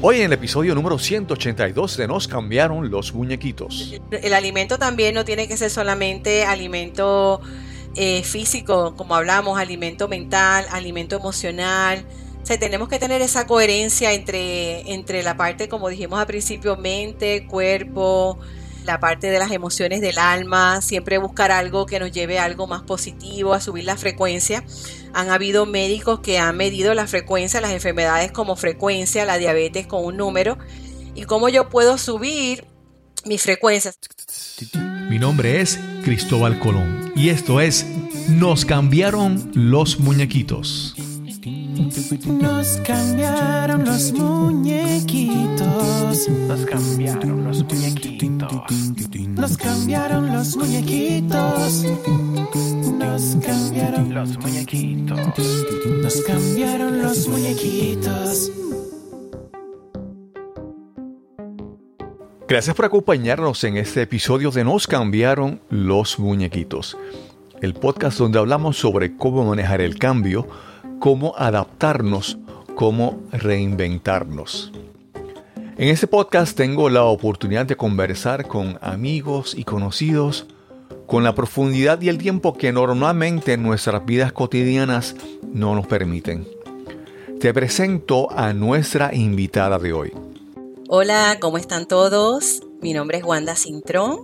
Hoy en el episodio número 182 de Nos cambiaron los muñequitos. El alimento también no tiene que ser solamente alimento eh, físico, como hablamos, alimento mental, alimento emocional. O sea, tenemos que tener esa coherencia entre, entre la parte, como dijimos al principio, mente, cuerpo, la parte de las emociones del alma, siempre buscar algo que nos lleve a algo más positivo, a subir la frecuencia. Han habido médicos que han medido la frecuencia, las enfermedades como frecuencia, la diabetes con un número, y cómo yo puedo subir mis frecuencias. Mi nombre es Cristóbal Colón y esto es Nos cambiaron los muñequitos. Nos cambiaron los muñequitos. Nos cambiaron los muñequitos. Nos cambiaron los muñequitos. Nos cambiaron los muñequitos. Nos cambiaron los muñequitos. Gracias por acompañarnos en este episodio de Nos cambiaron los muñequitos. El podcast donde hablamos sobre cómo manejar el cambio cómo adaptarnos, cómo reinventarnos. En este podcast tengo la oportunidad de conversar con amigos y conocidos con la profundidad y el tiempo que normalmente nuestras vidas cotidianas no nos permiten. Te presento a nuestra invitada de hoy. Hola, ¿cómo están todos? Mi nombre es Wanda Cintrón.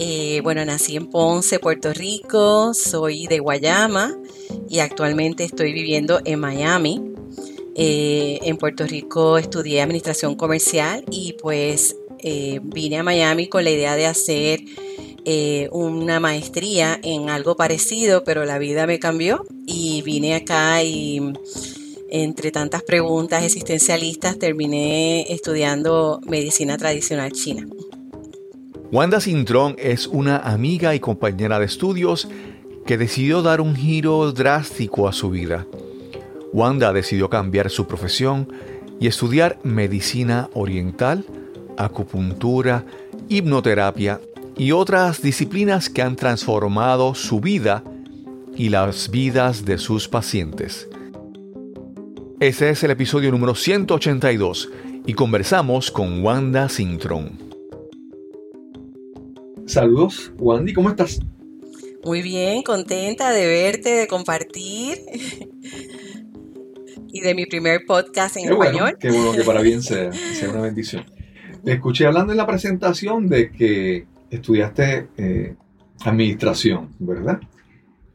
Eh, bueno, nací en Ponce, Puerto Rico, soy de Guayama y actualmente estoy viviendo en Miami. Eh, en Puerto Rico estudié administración comercial y pues eh, vine a Miami con la idea de hacer una maestría en algo parecido, pero la vida me cambió y vine acá y entre tantas preguntas existencialistas terminé estudiando medicina tradicional china. Wanda Cintrón es una amiga y compañera de estudios que decidió dar un giro drástico a su vida. Wanda decidió cambiar su profesión y estudiar medicina oriental, acupuntura, hipnoterapia y otras disciplinas que han transformado su vida y las vidas de sus pacientes. Este es el episodio número 182 y conversamos con Wanda Cintrón. Saludos, Wandy, ¿cómo estás? Muy bien, contenta de verte, de compartir y de mi primer podcast en español. qué bueno que para bien sea, sea una bendición. Te escuché hablando en la presentación de que estudiaste eh, administración, ¿verdad?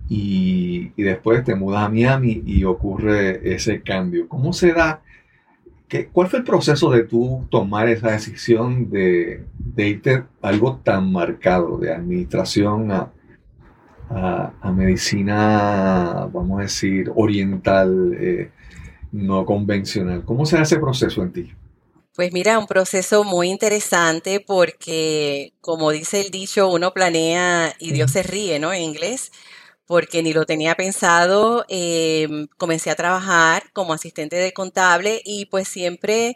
Y, y, después te mudas a Miami y ocurre ese cambio. ¿Cómo se da ¿Cuál fue el proceso de tú tomar esa decisión de, irte a algo tan marcado, de administración a, medicina, vamos a decir, oriental, eh, no convencional? ¿Cómo se da ese proceso en ti? Pues mira, un proceso muy interesante porque, como dice el dicho, uno planea y Dios se ríe, ¿no? En inglés porque ni lo tenía pensado. Em, comencé a trabajar como asistente de contable y pues siempre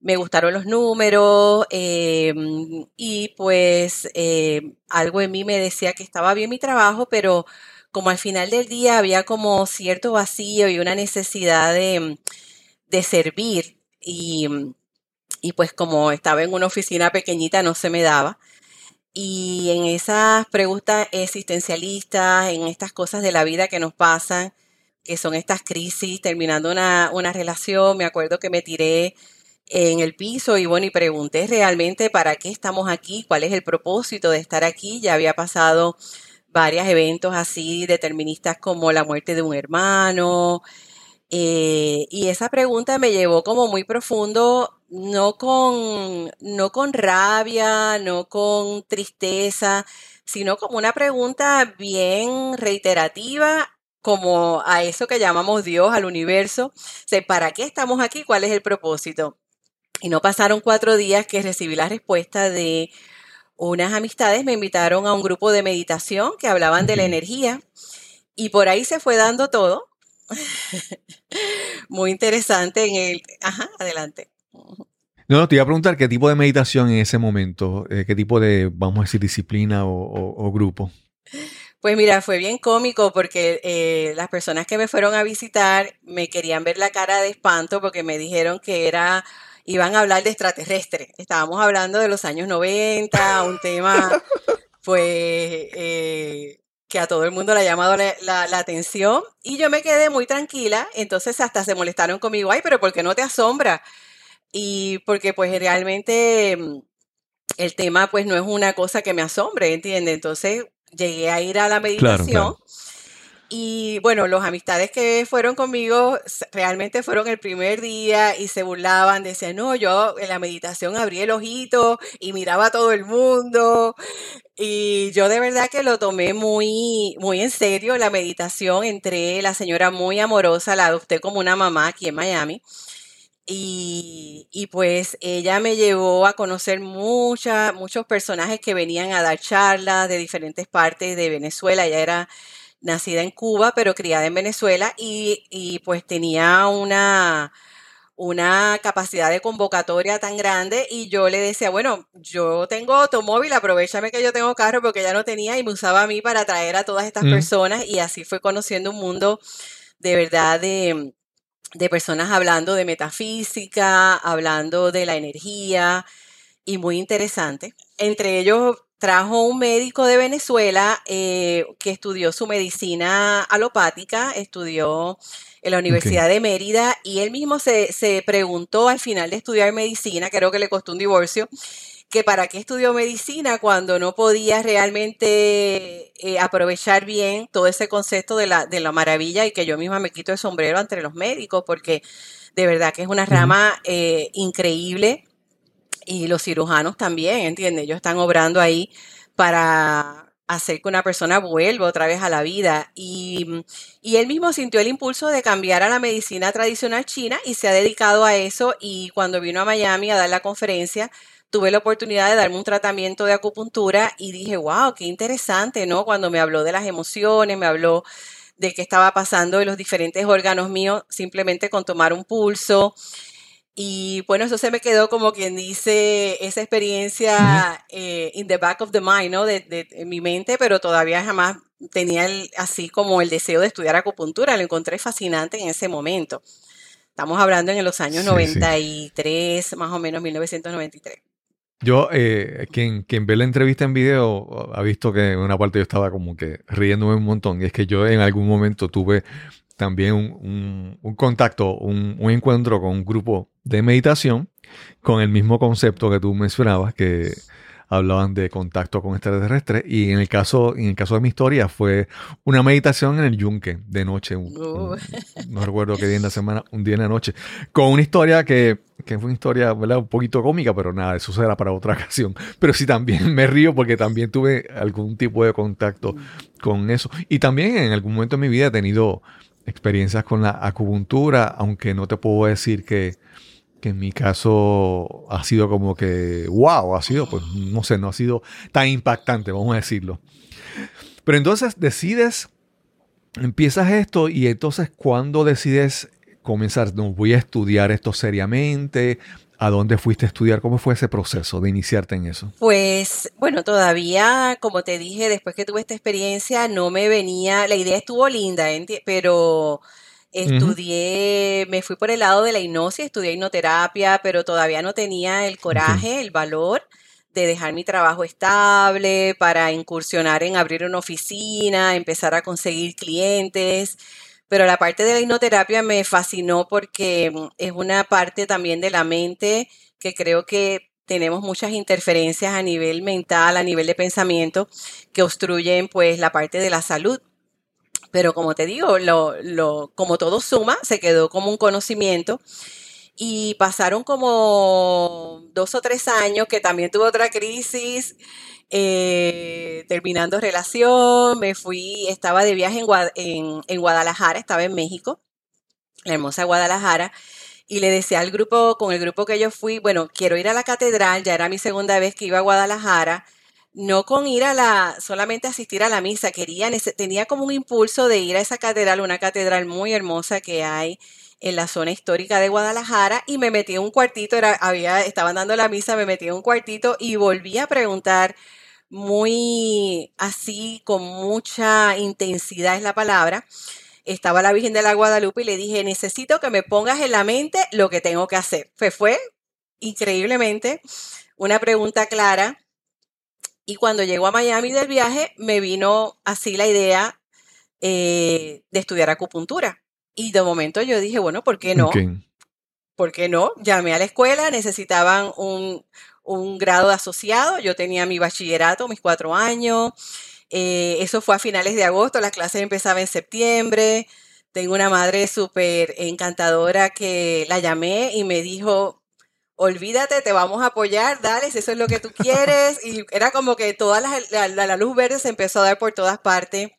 me gustaron los números em, y pues em, algo en mí me decía que estaba bien mi trabajo, pero como al final del día había como cierto vacío y una necesidad de, de servir y, y pues como estaba en una oficina pequeñita no se me daba. Y en esas preguntas existencialistas, en estas cosas de la vida que nos pasan, que son estas crisis, terminando una, una relación, me acuerdo que me tiré en el piso y bueno, y pregunté realmente para qué estamos aquí, cuál es el propósito de estar aquí. Ya había pasado varios eventos así deterministas como la muerte de un hermano. Eh, y esa pregunta me llevó como muy profundo no con, no con rabia, no con tristeza, sino como una pregunta bien reiterativa, como a eso que llamamos Dios, al universo. ¿Para qué estamos aquí? ¿Cuál es el propósito? Y no pasaron cuatro días que recibí la respuesta de unas amistades, me invitaron a un grupo de meditación que hablaban de la energía y por ahí se fue dando todo. Muy interesante en el... Ajá, adelante. No, no, te iba a preguntar qué tipo de meditación en ese momento, eh, qué tipo de, vamos a decir, disciplina o, grupo. Pues mira, fue bien cómico porque eh, las personas que me fueron a visitar me querían ver la cara de espanto porque me dijeron que era iban a hablar de extraterrestres. Estábamos hablando de los años 90, un tema pues eh, que a todo el mundo le ha llamado la, la- la atención y yo me quedé muy tranquila, entonces hasta se molestaron conmigo, ay, pero ¿por qué no te asombra? Y porque pues realmente mm, el tema pues no es una cosa que me asombre, ¿entiendes? Entonces llegué a ir a la meditación claro. Y bueno, los amistades que fueron conmigo realmente fueron el primer día y se burlaban, decían, no, yo en la meditación abrí el ojito y miraba a todo el mundo y yo de verdad que lo tomé muy, muy en serio la meditación. Entré, la señora muy amorosa, la adopté como una mamá aquí en Miami. Y, y pues ella me llevó a conocer mucha, muchos personajes que venían a dar charlas de diferentes partes de Venezuela. Ella era nacida en Cuba, pero criada en Venezuela y, y pues tenía una, una capacidad de convocatoria tan grande y yo le decía, bueno, yo tengo automóvil, aprovechame que yo tengo carro porque ella no tenía y me usaba a mí para traer a todas estas Mm, personas y así fue conociendo un mundo de verdad de, de personas hablando de metafísica, hablando de la energía y muy interesante. Entre ellos trajo un médico de Venezuela eh, que estudió su medicina alopática, estudió en la. Universidad de Mérida y él mismo se, se preguntó al final de estudiar medicina, creo que le costó un divorcio, que para qué estudió medicina cuando no podía realmente eh, aprovechar bien todo ese concepto de la, de la maravilla y que yo misma me quito el sombrero entre los médicos porque de verdad que es una rama eh, increíble y los cirujanos también, ¿entiendes? Ellos están obrando ahí para hacer que una persona vuelva otra vez a la vida. Y, y él mismo sintió el impulso de cambiar a la medicina tradicional china y se ha dedicado a eso. Y cuando vino a Miami a dar la conferencia, tuve la oportunidad de darme un tratamiento de acupuntura y dije, wow, qué interesante, ¿no? Cuando me habló de las emociones, me habló de qué estaba pasando en los diferentes órganos míos, simplemente con tomar un pulso. Y bueno, eso se me quedó como quien dice, esa experiencia eh, in the back of the mind, ¿no? De, de- en mi mente, pero todavía jamás tenía el- así como el deseo de estudiar acupuntura. Lo encontré fascinante en ese momento. Estamos hablando en los años Sí, sí. 93, más o menos 1993. Yo, eh, quien, quien ve la entrevista en video ha visto que en una parte yo estaba como que riéndome un montón. Y es que yo en algún momento tuve también un, un- un contacto, un, un encuentro con un grupo de meditación con el mismo concepto que tú mencionabas, que hablaban de contacto con extraterrestres. Y en el caso, en el caso de mi historia fue una meditación en el yunque de noche, un- Uh, un- no recuerdo qué día en la semana, un día en la noche, con una historia que, que fue una historia ¿verdad? un poquito cómica, pero nada, eso será para otra ocasión. Pero sí también me río porque también tuve algún tipo de contacto con eso. Y también en algún momento de mi vida he tenido experiencias con la acupuntura, aunque no te puedo decir que, que en mi caso ha sido como que, wow, ha sido, pues no sé, no ha sido tan impactante, vamos a decirlo. Pero entonces decides, empiezas esto y entonces cuando decides comenzar, no, voy a estudiar esto seriamente, ¿a dónde fuiste a estudiar? ¿Cómo fue ese proceso de iniciarte en eso? Pues bueno, todavía, como te dije, después que tuve esta experiencia, no me venía, la idea estuvo linda, enti- estudié, me fui por el lado de la hipnosis, estudié hipnoterapia, pero todavía no tenía el coraje, el valor de dejar mi trabajo estable para incursionar en abrir una oficina, empezar a conseguir clientes. Pero la parte de la hipnoterapia me fascinó porque mm, es una parte también de la mente que creo que tenemos muchas interferencias a nivel mental, a nivel de pensamiento, que obstruyen pues la parte de la salud. Pero como te digo, lo, lo, como todo suma, se quedó como un conocimiento. Y pasaron como dos o tres años que también tuve otra crisis, eh, terminando relación, me fui, estaba de viaje en, en, en Guadalajara, estaba en México, la hermosa Guadalajara, y le decía al grupo, con el grupo que yo fui, bueno, quiero ir a la catedral, ya era mi segunda vez que iba a Guadalajara, no con ir a la, solamente asistir a la misa, quería, tenía como un impulso de ir a esa catedral, una catedral muy hermosa que hay en la zona histórica de Guadalajara, y me metí en un cuartito, era, había, estaban dando la misa, me metí en un cuartito y volví a preguntar muy así, con mucha intensidad es la palabra. Estaba la Virgen de la Guadalupe y le dije, necesito que me pongas en la mente lo que tengo que hacer. Fue, fue increíblemente una pregunta clara. Y cuando llego a Miami del viaje, me vino así la idea eh, de estudiar acupuntura. Y de momento yo dije, bueno, ¿por qué no? ¿Por qué no? Llamé a la escuela, necesitaban un, un grado de asociado, yo tenía mi bachillerato, mis cuatro años, eh, eso fue a finales de agosto, las clases empezaban en septiembre, tengo una madre súper encantadora que la llamé y me dijo, olvídate, te vamos a apoyar, dale, si eso es lo que tú quieres, y era como que toda la, la- la- luz verde se empezó a dar por todas partes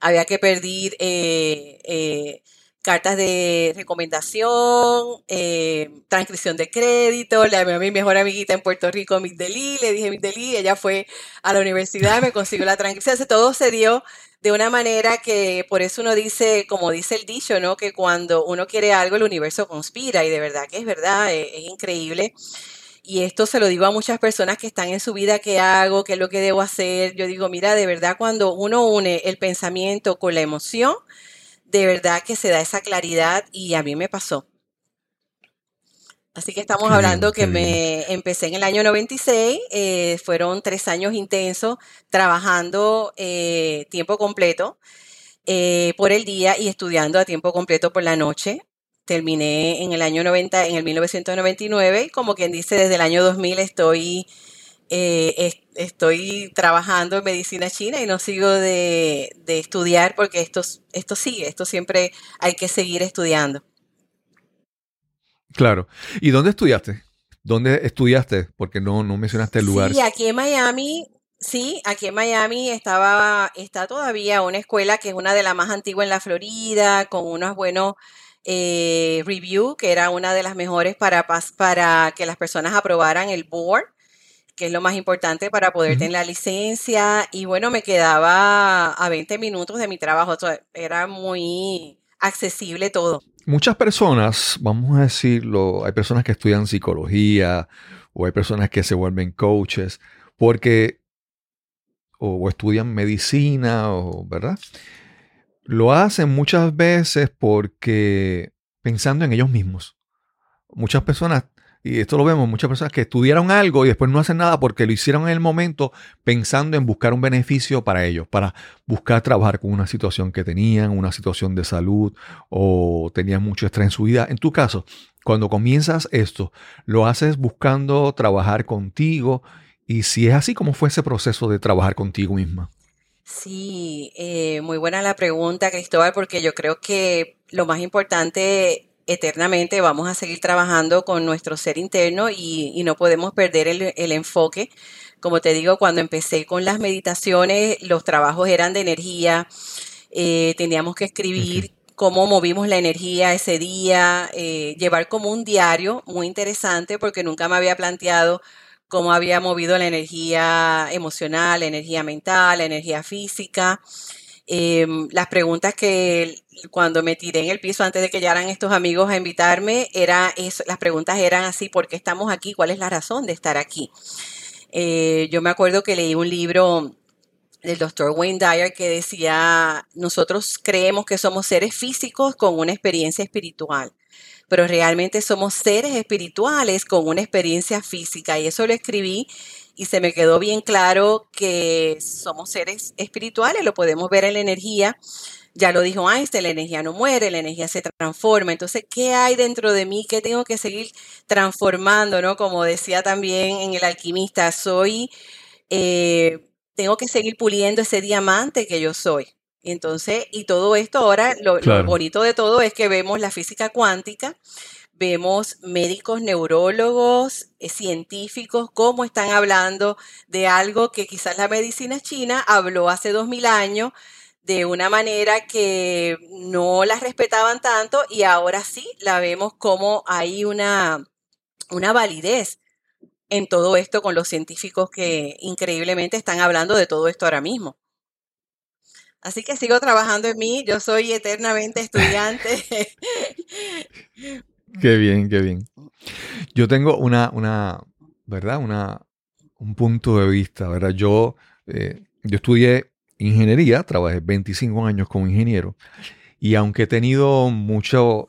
había que pedir eh, eh, cartas de recomendación, eh, transcripción de crédito. Le llamé a mi mejor amiguita en Puerto Rico, Migdeli, le dije Migdeli, ella fue a la universidad, me consiguió la transcripción. Entonces, todo se dio de una manera que por eso uno dice, como dice el dicho, ¿no? Que cuando uno quiere algo, el universo conspira y de verdad que es verdad, es, es increíble. Y esto se lo digo a muchas personas que están en su vida, ¿qué hago? ¿Qué es lo que debo hacer? Yo digo, mira, de verdad cuando uno une el pensamiento con la emoción, de verdad que se da esa claridad y a mí me pasó. Así que estamos Qué hablando bien, que bien. me empecé en el año 96, eh, fueron tres años intensos trabajando eh, tiempo completo eh, por el día y estudiando a tiempo completo por la noche. Terminé en el año 90, en el 1999 y como quien dice, desde el año 2000 estoy, eh, es- estoy trabajando en medicina china y no sigo de, de estudiar porque esto, esto sigue, esto siempre hay que seguir estudiando. Claro. ¿Y dónde estudiaste? ¿Dónde estudiaste? Porque no, no mencionaste el lugar. Sí, aquí en Miami, sí, aquí en Miami estaba, está todavía una escuela que es una de las más antiguas en la Florida, con unos buenos eh, review, que era una de las mejores para, para que las personas aprobaran el board, que es lo más importante para poder tener la licencia. Y bueno, me quedaba a 20 minutos de mi trabajo, era muy accesible todo. Muchas personas, vamos a decirlo, hay personas que estudian psicología o hay personas que se vuelven coaches porque o, estudian medicina o, ¿verdad? Lo hacen muchas veces porque pensando en ellos mismos. Muchas personas, y esto lo vemos, muchas personas que estudiaron algo y después no hacen nada porque lo hicieron en el momento pensando en buscar un beneficio para ellos, para buscar trabajar con una situación que tenían, una situación de salud o tenían mucho estrés en su vida. En tu caso, cuando comienzas esto, lo haces buscando trabajar contigo y si es así, ¿cómo fue ese proceso de trabajar contigo misma? Sí, eh, muy buena la pregunta, Cristóbal, porque yo creo que lo más importante, eternamente vamos a seguir trabajando con nuestro ser interno y, y no podemos perder el, el enfoque. Como te digo, cuando empecé con las meditaciones, los trabajos eran de energía, eh, teníamos que escribir cómo movimos la energía ese día, eh, llevar como un diario muy interesante porque nunca me había planteado cómo había movido la energía emocional, la energía mental, la energía física. Em, las preguntas que cuando me tiré en el piso antes de que llegaran estos amigos a invitarme, era las preguntas eran así, ¿por qué estamos aquí? ¿Cuál es la razón de estar aquí? Eh, yo me acuerdo que leí un libro del doctor Wayne Dyer que decía, nosotros creemos que somos seres físicos con una experiencia espiritual, pero realmente somos seres espirituales con una experiencia física. Y eso lo escribí y se me quedó bien claro que somos seres espirituales, lo podemos ver en la energía. Ya lo dijo Einstein, la energía no muere, la energía se transforma. Entonces, ¿qué hay dentro de mí? ¿Qué tengo que seguir transformando? ¿No? Como decía también en El Alquimista, soy... eh, tengo que seguir puliendo ese diamante que yo soy. Y entonces, y todo esto ahora, lo, bonito de todo es que vemos la física cuántica, vemos médicos, neurólogos, eh, científicos, cómo están hablando de algo que quizás la medicina china habló hace dos mil años de una manera que no la respetaban tanto y ahora sí la vemos como hay una, una validez en todo esto con los científicos que increíblemente están hablando de todo esto ahora mismo. Así que sigo trabajando en mí, yo soy eternamente estudiante. Qué bien, qué bien. Yo tengo una, una, ¿verdad? Una, un punto de vista, ¿verdad? Yo, eh, yo estudié ingeniería, trabajé 25 años como ingeniero y aunque he tenido mucho,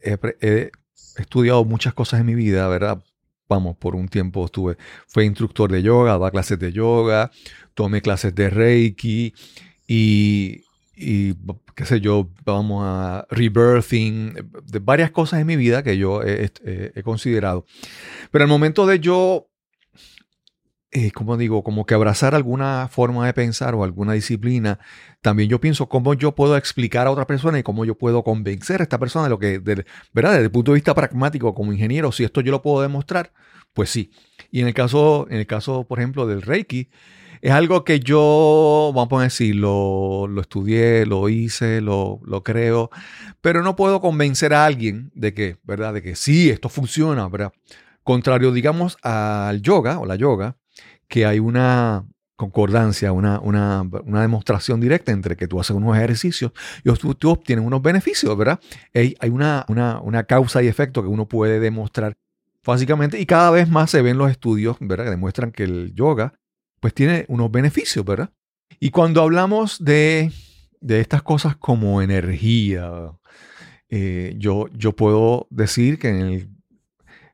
he, estudiado muchas cosas en mi vida, ¿verdad? Vamos, por un tiempo estuve, fui instructor de yoga, daba clases de yoga, tomé clases de Reiki y, y qué sé yo, vamos a rebirthing, de varias cosas en mi vida que yo he, he- he considerado. Pero al momento de yo, eh, como digo, como que abrazar alguna forma de pensar o alguna disciplina, también yo pienso cómo yo puedo explicar a otra persona y cómo yo puedo convencer a esta persona de lo que, ¿verdad? Desde el punto de vista pragmático, como ingeniero, si esto yo lo puedo demostrar, pues sí. Y en el caso, en el caso, por ejemplo, del Reiki, es algo que yo, vamos a decir, lo, lo estudié, lo hice, lo, lo creo, pero no puedo convencer a alguien de que, ¿verdad? De que sí, esto funciona, ¿verdad? Contrario, digamos, al yoga o la yoga, que hay una concordancia, una, una, una demostración directa entre que tú haces unos ejercicios y tú, obtienes unos beneficios, ¿verdad? Hay, hay una, una, causa y efecto que uno puede demostrar básicamente y cada vez más se ven los estudios, ¿verdad? Que demuestran que el yoga pues tiene unos beneficios, ¿verdad? Y cuando hablamos de, de estas cosas como energía, eh, yo, yo puedo decir que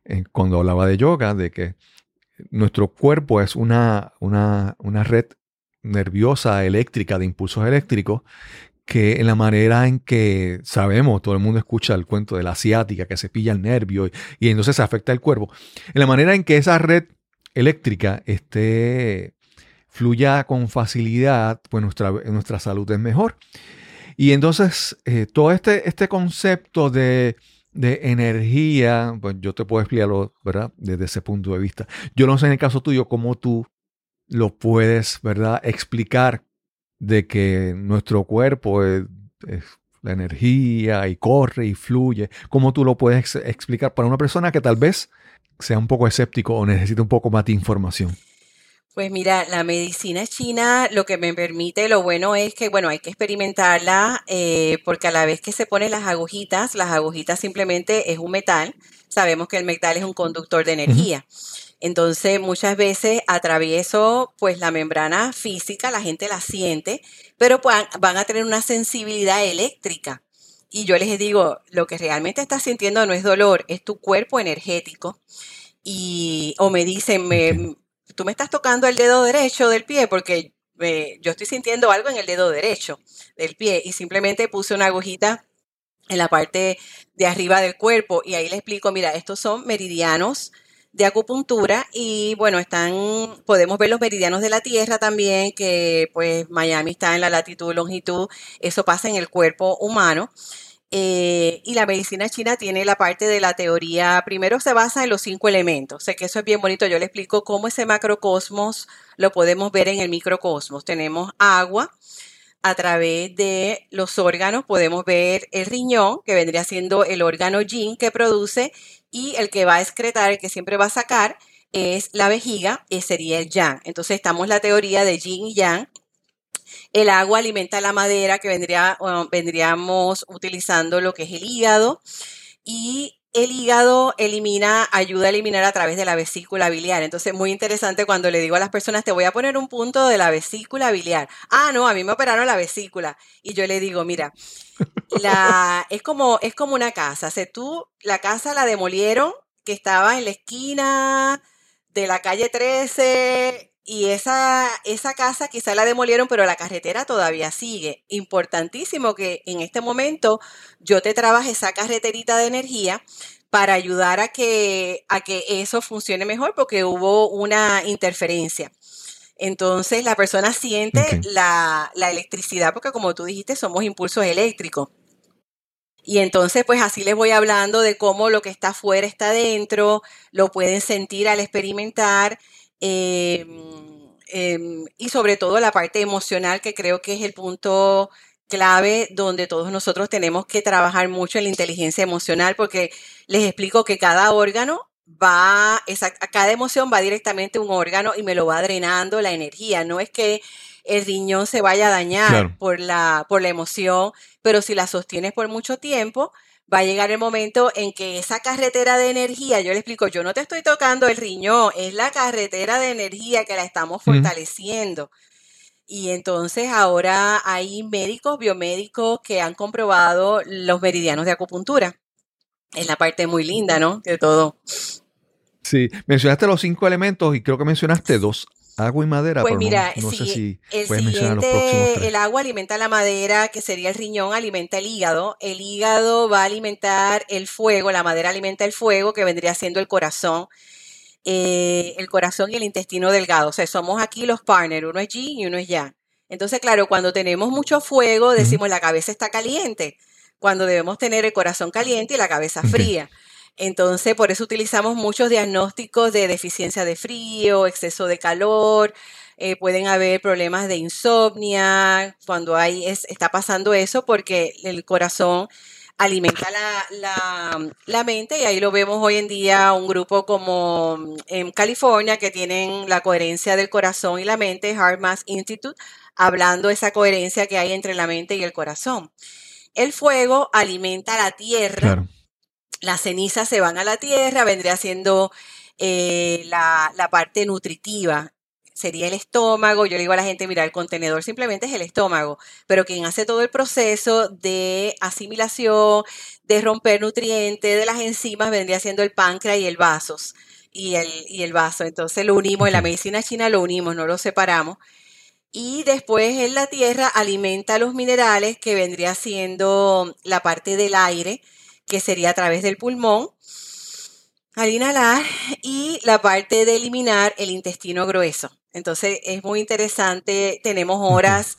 en- cuando hablaba de yoga, de que nuestro cuerpo es una, una, una red nerviosa eléctrica de impulsos eléctricos que en la manera en que sabemos, todo el mundo escucha el cuento de la asiática que se pilla el nervio y, entonces se afecta el cuerpo, en la manera en que esa red eléctrica esté fluya con facilidad, pues nuestra, nuestra salud es mejor. Y entonces eh, todo este, este concepto de, de energía, pues yo te puedo explicarlo, ¿verdad? Desde ese punto de vista. Yo no sé en el caso tuyo cómo tú lo puedes, ¿verdad? Explicar de que nuestro cuerpo es, la energía y corre y fluye. ¿Cómo tú lo puedes ex- explicar para una persona que tal vez sea un poco escéptico o necesite un poco más de información? Pues mira, la medicina china lo que me permite, lo bueno es que, bueno, hay que experimentarla eh, porque a la vez que se ponen las agujitas, las agujitas simplemente es un metal. Sabemos que el metal es un conductor de energía. Entonces, muchas veces atravieso pues la membrana física, la gente la siente, pero pues, van a tener una sensibilidad eléctrica. Y yo les digo, lo que realmente estás sintiendo no es dolor, es tu cuerpo energético. Y, o me dicen, me. Tú me estás tocando el dedo derecho del pie porque eh, yo estoy sintiendo algo en el dedo derecho del pie y simplemente puse una agujita en la parte de arriba del cuerpo y ahí le explico, mira, estos son meridianos de acupuntura y bueno, están, podemos ver los meridianos de la Tierra también, que pues Miami está en la latitud, longitud, eso pasa en el cuerpo humano. Eh, y la medicina china tiene la parte de la teoría, primero se basa en los cinco elementos, sé que eso es bien bonito, yo le explico cómo ese macrocosmos lo podemos ver en el microcosmos. Tenemos agua, a través de los órganos podemos ver el riñón, que vendría siendo el órgano yin que produce, y el que va a excretar, el que siempre va a sacar, es la vejiga, y sería el yang. Entonces estamos la teoría de yin y yang. El agua alimenta la madera, que vendría, vendríamos utilizando lo que es el hígado, y el hígado elimina, ayuda a eliminar a través de la vesícula biliar. Entonces, muy interesante cuando le digo a las personas, te voy a poner un punto de la vesícula biliar. Ah, no, a mí me operaron la vesícula. Y yo le digo, mira, la, es, como, es como una casa. Si tú, la casa la demolieron, que estaba en la esquina de la calle 13, y esa, esa casa quizá la demolieron, pero la carretera todavía sigue. Importantísimo que en este momento yo te trabaje esa carreterita de energía para ayudar a que, a que eso funcione mejor porque hubo una interferencia. Entonces la persona siente la, la electricidad porque como tú dijiste somos impulsos eléctricos. Y entonces, pues así les voy hablando de cómo lo que está afuera está dentro, lo pueden sentir al experimentar, eh, eh, y sobre todo la parte emocional, que creo que es el punto clave donde todos nosotros tenemos que trabajar mucho en la inteligencia emocional, porque les explico que cada órgano va, esa, a cada emoción va directamente a un órgano y me lo va drenando la energía. No es que el riñón se vaya a dañar Claro. por la, por la emoción, pero si la sostienes por mucho tiempo, va a llegar el momento en que esa carretera de energía, yo le explico, yo no te estoy tocando el riñón, es la carretera de energía que la estamos fortaleciendo. Y entonces ahora hay médicos, biomédicos que han comprobado los meridianos de acupuntura. es la parte muy linda, ¿no? De todo. Sí, mencionaste los cinco elementos y creo que mencionaste dos, agua y madera, Pues pero no- mira, no, sé si el puedes mencionar los próximos siguiente, tres. el agua alimenta la madera, que sería el riñón, alimenta el hígado. El hígado va a alimentar el fuego, la madera alimenta el fuego, que vendría siendo el corazón. eh, el corazón y el intestino delgado. O sea, somos aquí los partners, uno es yin y uno es yang. Entonces, claro, cuando tenemos mucho fuego, decimos la cabeza está caliente, cuando debemos tener el corazón caliente y la cabeza fría. Entonces, por eso utilizamos muchos diagnósticos de deficiencia de frío, exceso de calor, eh, pueden haber problemas de insomnia cuando hay, es- está pasando eso porque el corazón alimenta la, la mente y ahí lo vemos hoy en día un grupo como mm, en California que tienen la coherencia del corazón y la mente, Heart Math Institute, hablando esa coherencia que hay entre la mente y el corazón. El fuego alimenta la tierra. Las cenizas se van a la tierra, vendría siendo eh, la, la parte nutritiva. Sería el estómago. Yo le digo a la gente, mira, el contenedor simplemente es el estómago, pero quien hace todo el proceso de asimilación, de romper nutrientes, de las enzimas, vendría siendo el páncreas y el vasos. Y el, y el vaso. Entonces lo unimos, en la medicina china lo unimos, no lo separamos. Y después en la tierra alimenta los minerales que vendría siendo la parte del aire, que sería a través del pulmón, al inhalar, y la parte de eliminar el intestino grueso. Entonces es muy interesante, tenemos horas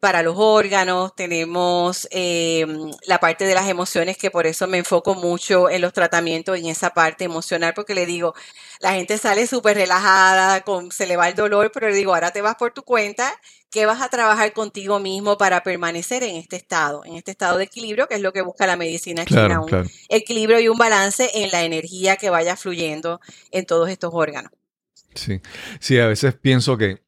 para los órganos, tenemos eh, la parte de las emociones, que por eso me enfoco mucho en los tratamientos, en esa parte emocional, porque le digo, la gente sale súper relajada, con, se le va el dolor, pero le digo, ahora te vas por tu cuenta, que vas a trabajar contigo mismo para permanecer en este estado, en este estado de equilibrio, que es lo que busca la medicina china, Claro, un claro. equilibrio y un balance en la energía que vaya fluyendo en todos estos órganos. Sí. Sí, a veces pienso que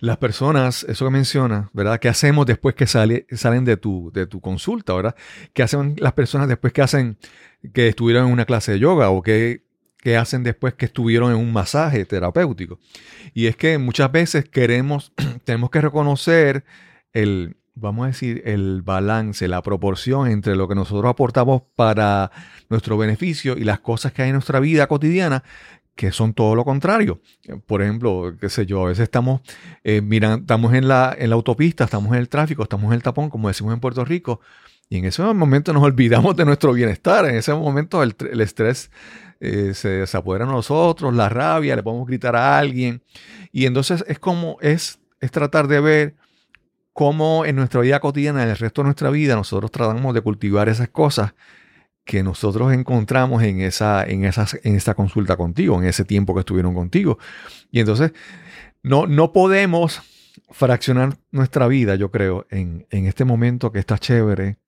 las personas, eso que mencionas, ¿verdad? ¿Qué hacemos después que sale, salen de tu, de tu consulta, ¿verdad? ¿Qué hacen las personas después que hacen, que estuvieron en una clase de yoga o qué, qué hacen después que estuvieron en un masaje terapéutico? Y es que muchas veces queremos, tenemos que reconocer el, vamos a decir, el balance, la proporción entre lo que nosotros aportamos para nuestro beneficio y las cosas que hay en nuestra vida cotidiana que son todo lo contrario. Por ejemplo, qué sé yo, a veces estamos, eh, estamos en la, en la autopista, estamos en el tráfico, estamos en el tapón, como decimos en Puerto Rico, y en ese momento nos olvidamos de nuestro bienestar, en ese momento el estrés eh, se, se apodera de nosotros, la rabia, le podemos gritar a alguien, y entonces es como, es, es tratar de ver cómo en nuestra vida cotidiana, en el resto de nuestra vida, nosotros tratamos de cultivar esas cosas que nosotros encontramos en esa, en esas, en esta consulta contigo, en ese tiempo que estuvieron contigo. Y entonces, no, no podemos fraccionar nuestra vida, yo creo, en, en este momento que está chévere,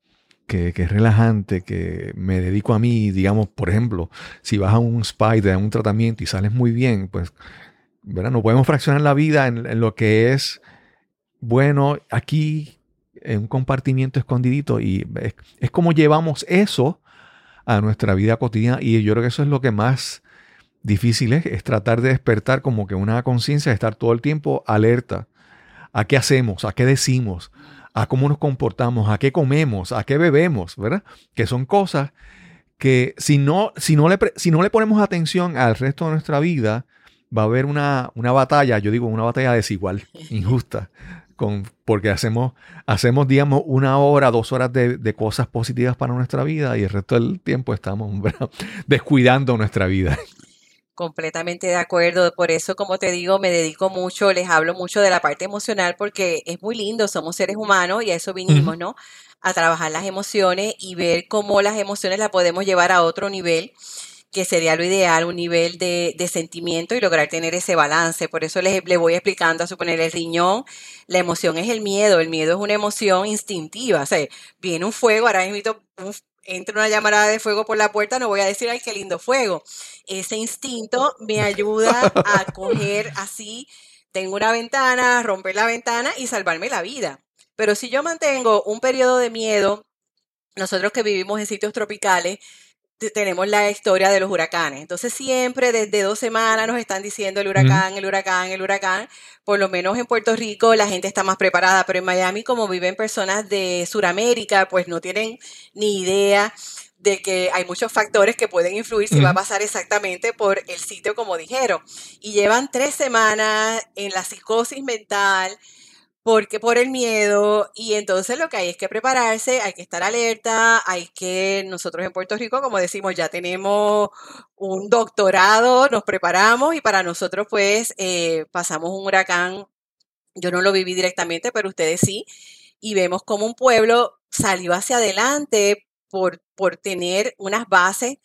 que, es relajante, que me dedico a mí, digamos, por ejemplo, si vas a un te dan un tratamiento y sales muy bien, pues, ¿verdad? No podemos fraccionar la vida en, en lo que es bueno aquí, en un compartimiento escondidito, y es, es como llevamos eso a nuestra vida cotidiana y yo creo que eso es lo que más difícil es, es tratar de despertar como que una conciencia de estar todo el tiempo alerta a qué hacemos, a qué decimos, a cómo nos comportamos, a qué comemos, a qué bebemos, ¿verdad? Que son cosas que si no, si no, le, si no le ponemos atención al resto de nuestra vida, va a haber una, una batalla, yo digo, una batalla desigual, injusta, con, porque hacemos, hacemos, digamos, una hora, dos horas de, de cosas positivas para nuestra vida y el resto del tiempo estamos ¿verdad? descuidando nuestra vida. Completamente de acuerdo. Por eso, como te digo, me dedico mucho, les hablo mucho de la parte emocional porque es muy lindo, somos seres humanos y a eso vinimos, ¿no? A trabajar las emociones y ver cómo las emociones las podemos llevar a otro nivel, que sería lo ideal, un nivel de, de sentimiento y lograr tener ese balance. Por eso les, les voy explicando a suponer el riñón, la emoción es el miedo, el miedo es una emoción instintiva, o sea, viene un fuego, ahora mismo un- entra una llamarada de fuego por la puerta, no voy a decir, ay, qué lindo fuego. Ese instinto me ayuda a coger así, tengo una ventana, romper la ventana y salvarme la vida. Pero si yo mantengo un periodo de miedo, nosotros que vivimos en sitios tropicales, tenemos la historia de los huracanes. Entonces siempre desde dos semanas nos están diciendo el huracán, el huracán, el huracán. Por lo menos en Puerto Rico la gente está más preparada, pero en Miami como viven personas de Sudamérica, pues no tienen ni idea de que hay muchos factores que pueden influir si va a pasar exactamente por el sitio como dijeron. Y llevan tres semanas en la psicosis mental, porque por el miedo. Y entonces lo que hay es que prepararse, hay que estar alerta, hay que nosotros en Puerto Rico, como decimos, ya tenemos un doctorado, nos preparamos y para nosotros pues eh, pasamos un huracán, yo no lo viví directamente, pero ustedes sí, y vemos como un pueblo salió hacia adelante por, por tener unas bases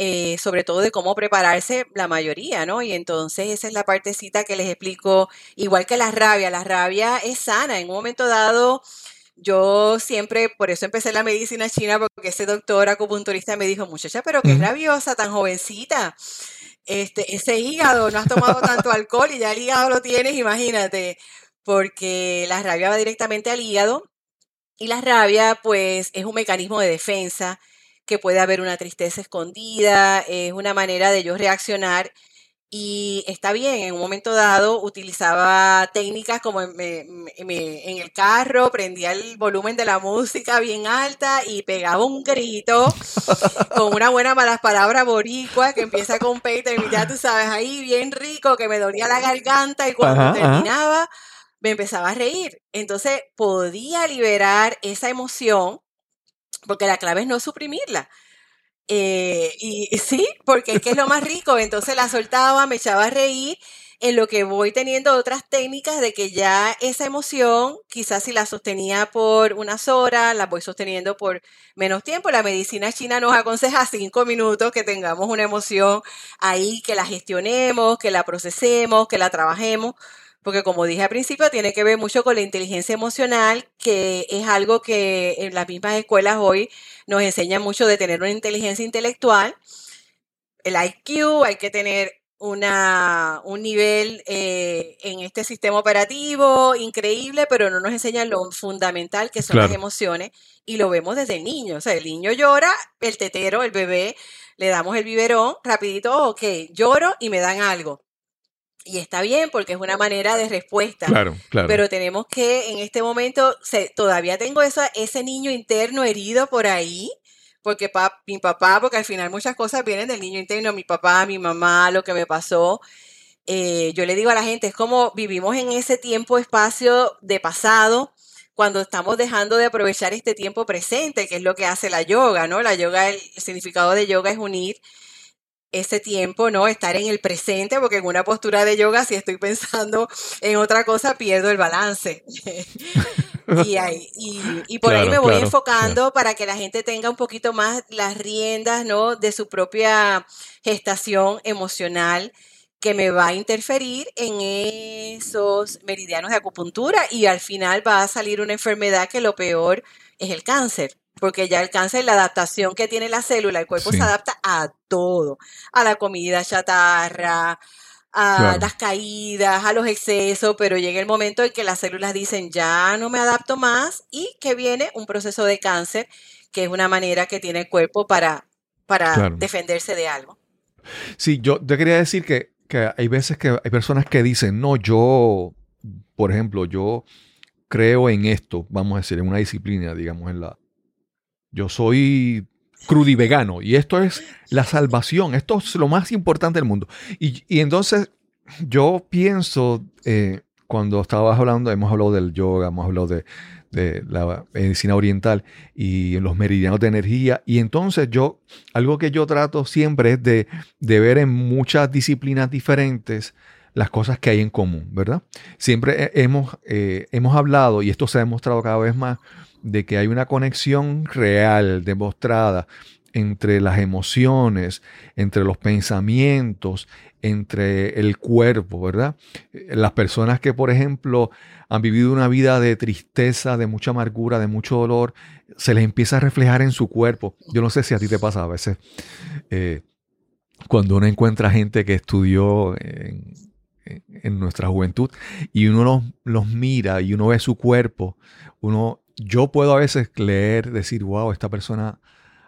eh, sobre todo de cómo prepararse la mayoría, ¿no? Y entonces esa es la partecita que les explico, igual que la rabia, la rabia es sana, en un momento dado yo siempre, por eso empecé la medicina china, porque ese doctor acupunturista me dijo, muchacha, pero qué rabiosa, tan jovencita. Este, ese hígado, no has tomado tanto alcohol y ya el hígado lo tienes, imagínate, porque la rabia va directamente al hígado y la rabia, pues, es un mecanismo de defensa que puede haber una tristeza escondida, es una manera de yo reaccionar y está bien, en un momento dado utilizaba técnicas como en, el carro, prendía el volumen de la música bien alta y pegaba un grito con una buena malas palabras boricua que empieza con Peter y ya tú sabes, ahí bien rico, que me dolía la garganta y cuando terminaba me empezaba a reír. Entonces podía liberar esa emoción porque la clave es no suprimirla. Eh, y, sí, porque es que es lo más rico. Entonces la soltaba, me echaba a reír, en lo que voy teniendo otras técnicas de que ya esa emoción, quizás si la sostenía por unas horas, la voy sosteniendo por menos tiempo. La medicina china nos aconseja cinco minutos que tengamos una emoción ahí, que la gestionemos, que la procesemos, que la trabajemos porque como dije al principio, tiene que ver mucho con la inteligencia emocional, que es algo que en las mismas escuelas hoy nos enseñan mucho de tener una inteligencia intelectual. El IQ, hay que tener una, un nivel eh, en este sistema operativo increíble, pero no nos enseñan lo fundamental que son las emociones y lo vemos desde el niño. O sea, el niño llora, el tetero, el bebé, le damos el biberón, rapidito, ok, lloro y me dan algo. Y está bien porque es una manera de respuesta. Claro, claro. Pero tenemos que en este momento, se, todavía tengo ese niño interno herido por ahí, porque mi papá, porque al final muchas cosas vienen del niño interno, mi papá, mi mamá, lo que me pasó. Eh, yo le digo a la gente, es como vivimos en ese tiempo, espacio de pasado, cuando estamos dejando de aprovechar este tiempo presente, que es lo que hace la yoga, ¿no? La yoga, el significado de yoga es unir ese tiempo, ¿no? Estar en el presente, porque en una postura de yoga, si estoy pensando en otra cosa, pierdo el balance. y, ahí, y, por ahí me voy enfocando para que la gente tenga un poquito más las riendas, ¿no? De su propia gestación emocional que me va a interferir en esos meridianos de acupuntura y al final va a salir una enfermedad que lo peor es el cáncer porque ya el cáncer, la adaptación que tiene la célula, el cuerpo se adapta a todo, a la comida chatarra, a las caídas, a los excesos, pero llega el momento en que las células dicen ya no me adapto más y que viene un proceso de cáncer, que es una manera que tiene el cuerpo para, para defenderse de algo. Sí, yo te quería decir que, que hay veces que hay personas que dicen, no, yo, por ejemplo, yo creo en esto, vamos a decir, en una disciplina, digamos, en la, yo soy crudivegano y esto es la salvación, esto es lo más importante del mundo. Y, entonces yo pienso, eh, cuando estabas hablando, hemos hablado del yoga, hemos hablado de, la medicina oriental y los meridianos de energía. Y entonces yo, algo que yo trato siempre es de, ver en muchas disciplinas diferentes las cosas que hay en común, ¿verdad? Siempre hemos, eh, hemos hablado, y esto se ha demostrado cada vez más, de que hay una conexión real, demostrada, entre las emociones, entre los pensamientos, entre el cuerpo, ¿verdad? Las personas que, por ejemplo, han vivido una vida de tristeza, de mucha amargura, de mucho dolor, se les empieza a reflejar en su cuerpo. Yo no sé si a ti te pasa a veces, eh, cuando uno encuentra gente que estudió en, nuestra juventud y uno los, los mira y uno ve su cuerpo, uno yo puedo a veces leer, decir, wow, esta persona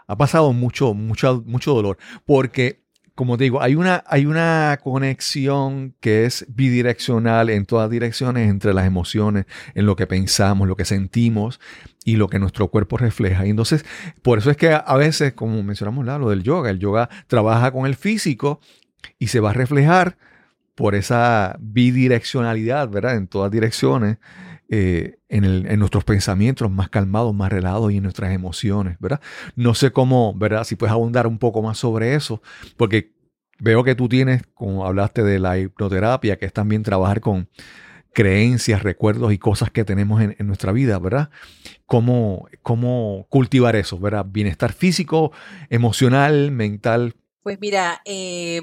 ha pasado mucho, mucho, mucho dolor. Porque como digo, hay una, hay una conexión que es bidireccional en todas direcciones entre las emociones, en lo que pensamos, lo que sentimos y lo que nuestro cuerpo refleja. Y entonces, por eso es que a veces, como mencionamos lo del yoga, el yoga trabaja con el físico y se va a reflejar por esa bidireccionalidad, ¿verdad? En todas direcciones. Eh, en, nuestros pensamientos más calmados, más relajados y en nuestras emociones, ¿verdad? No sé cómo, ¿verdad? Si puedes abundar un poco más sobre eso, porque veo que tú tienes, como hablaste de la hipnoterapia, que es también trabajar con creencias, recuerdos y cosas que tenemos en, en nuestra vida, ¿verdad? ¿Cómo, ¿Cómo cultivar eso, ¿verdad? Bienestar físico, emocional, mental, pues mira, eh,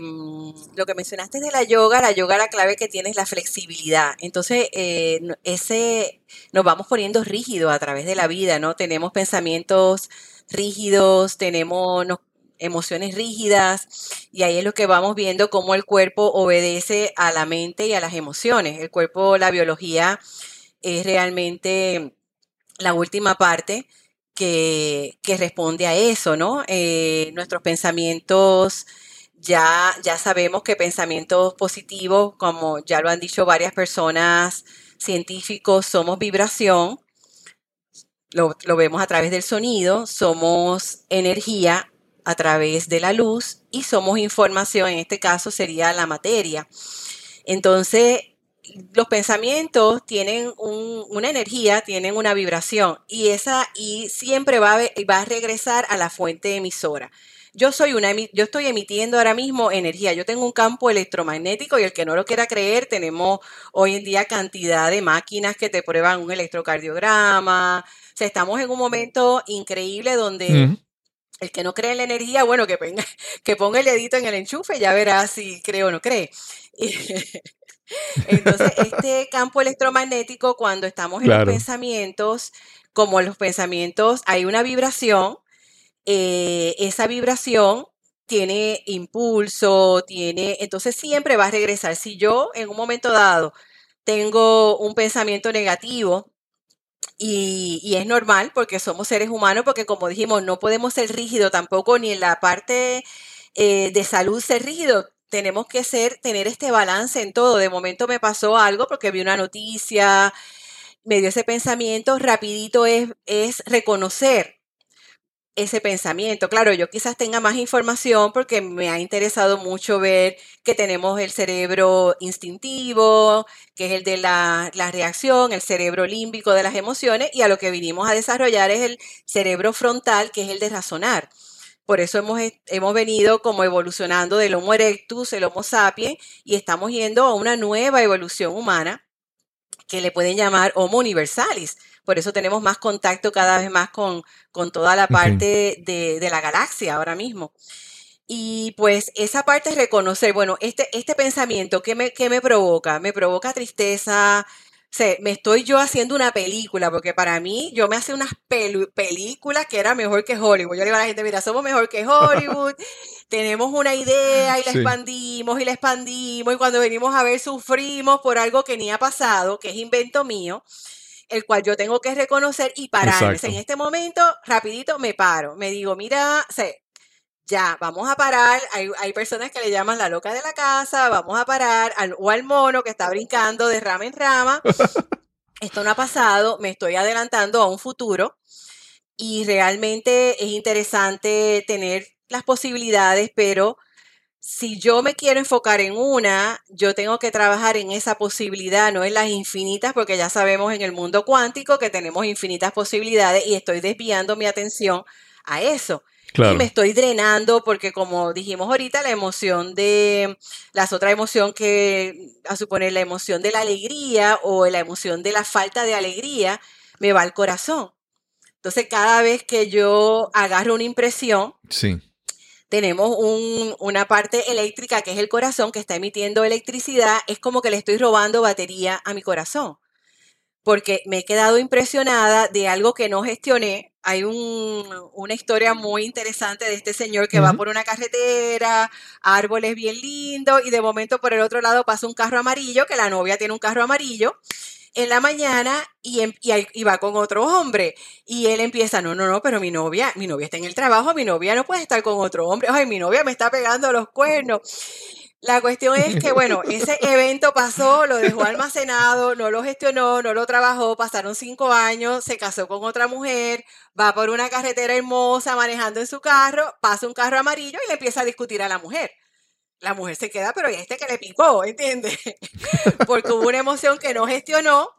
lo que mencionaste de la yoga, la yoga la clave que tiene es la flexibilidad. Entonces, eh, ese nos vamos poniendo rígidos a través de la vida, ¿no? Tenemos pensamientos rígidos, tenemos emociones rígidas y ahí es lo que vamos viendo cómo el cuerpo obedece a la mente y a las emociones. El cuerpo, la biología es realmente la última parte que, responde a eso, ¿no? Eh, nuestros pensamientos, ya, ya sabemos que pensamientos positivos, como ya lo han dicho varias personas científicos, somos vibración, lo, lo vemos a través del sonido, somos energía a través de la luz y somos información, en este caso sería la materia. Entonces, los pensamientos tienen una energía, tienen una vibración y esa y siempre va a, va a regresar a la fuente emisora. Yo soy una yo estoy emitiendo ahora mismo energía. Yo tengo un campo electromagnético y el que no lo quiera creer, tenemos hoy en día cantidad de máquinas que te prueban un electrocardiograma. O sea, estamos en un momento increíble donde el que no cree en la energía, bueno, que ponga, que ponga el dedito en el enchufe, ya verá si cree o no cree. Entonces, este campo electromagnético, cuando estamos en los pensamientos, como los pensamientos hay una vibración, eh, esa vibración tiene impulso, tiene, entonces siempre va a regresar. Si yo en un momento dado tengo un pensamiento negativo, y, y, es normal porque somos seres humanos, porque como dijimos, no podemos ser rígidos tampoco, ni en la parte eh, de salud ser rígido tenemos que ser, tener este balance en todo. De momento me pasó algo porque vi una noticia, me dio ese pensamiento, rapidito es, es reconocer ese pensamiento. Claro, yo quizás tenga más información porque me ha interesado mucho ver que tenemos el cerebro instintivo, que es el de la, la, reacción, el cerebro límbico de las emociones, y a lo que vinimos a desarrollar es el cerebro frontal, que es el de razonar. Por eso hemos, hemos venido como evolucionando del Homo erectus, el Homo sapiens, y estamos yendo a una nueva evolución humana que le pueden llamar Homo universalis. Por eso tenemos más contacto cada vez más con, con toda la parte de, de, la galaxia ahora mismo. Y pues esa parte es reconocer, bueno, este, este pensamiento, ¿qué me, qué me provoca? Me provoca tristeza, me estoy yo haciendo una película, porque para mí yo me hacía unas películas que era mejor que Hollywood. Yo le digo a la gente, mira, somos mejor que Hollywood, tenemos una idea y la expandimos y la expandimos y cuando venimos a ver sufrimos por algo que ni ha pasado, que es invento mío, el cual yo tengo que reconocer y pararme. En este momento, rapidito me paro, me digo, mira, sé ya, vamos a parar. Hay, hay, personas que le llaman la loca de la casa, vamos a parar, al, o al mono que está brincando de rama en rama. Esto no ha pasado, me estoy adelantando a un futuro y realmente es interesante tener las posibilidades, pero si yo me quiero enfocar en una, yo tengo que trabajar en esa posibilidad, no en las infinitas, porque ya sabemos en el mundo cuántico que tenemos infinitas posibilidades y estoy desviando mi atención a eso. Y me estoy drenando porque como dijimos ahorita, la emoción de, las otra emoción que, a suponer la emoción de la alegría o la emoción de la falta de alegría, me va al corazón. Entonces, cada vez que yo agarro una impresión, sí. tenemos un, una parte eléctrica que es el corazón que está emitiendo electricidad, es como que le estoy robando batería a mi corazón porque me he quedado impresionada de algo que no gestioné. Hay un, una historia muy interesante de este señor que va por una carretera, árboles bien lindos, y de momento por el otro lado pasa un carro amarillo, que la novia tiene un carro amarillo. en la mañana y, em- y, y va con otro hombre. Y él empieza, no, no, no, pero mi novia, mi novia está en el trabajo, mi novia no puede estar con otro hombre. Ay, mi novia me está pegando los cuernos. La cuestión es que, bueno, ese evento pasó, lo dejó almacenado, no lo gestionó, no lo trabajó, pasaron cinco años, se casó con otra mujer, va por una carretera hermosa manejando en su carro, pasa un carro amarillo y le empieza a discutir a la mujer. La mujer se queda, pero ¿y este que le picó? ¿Entiendes? Porque hubo una emoción que no gestionó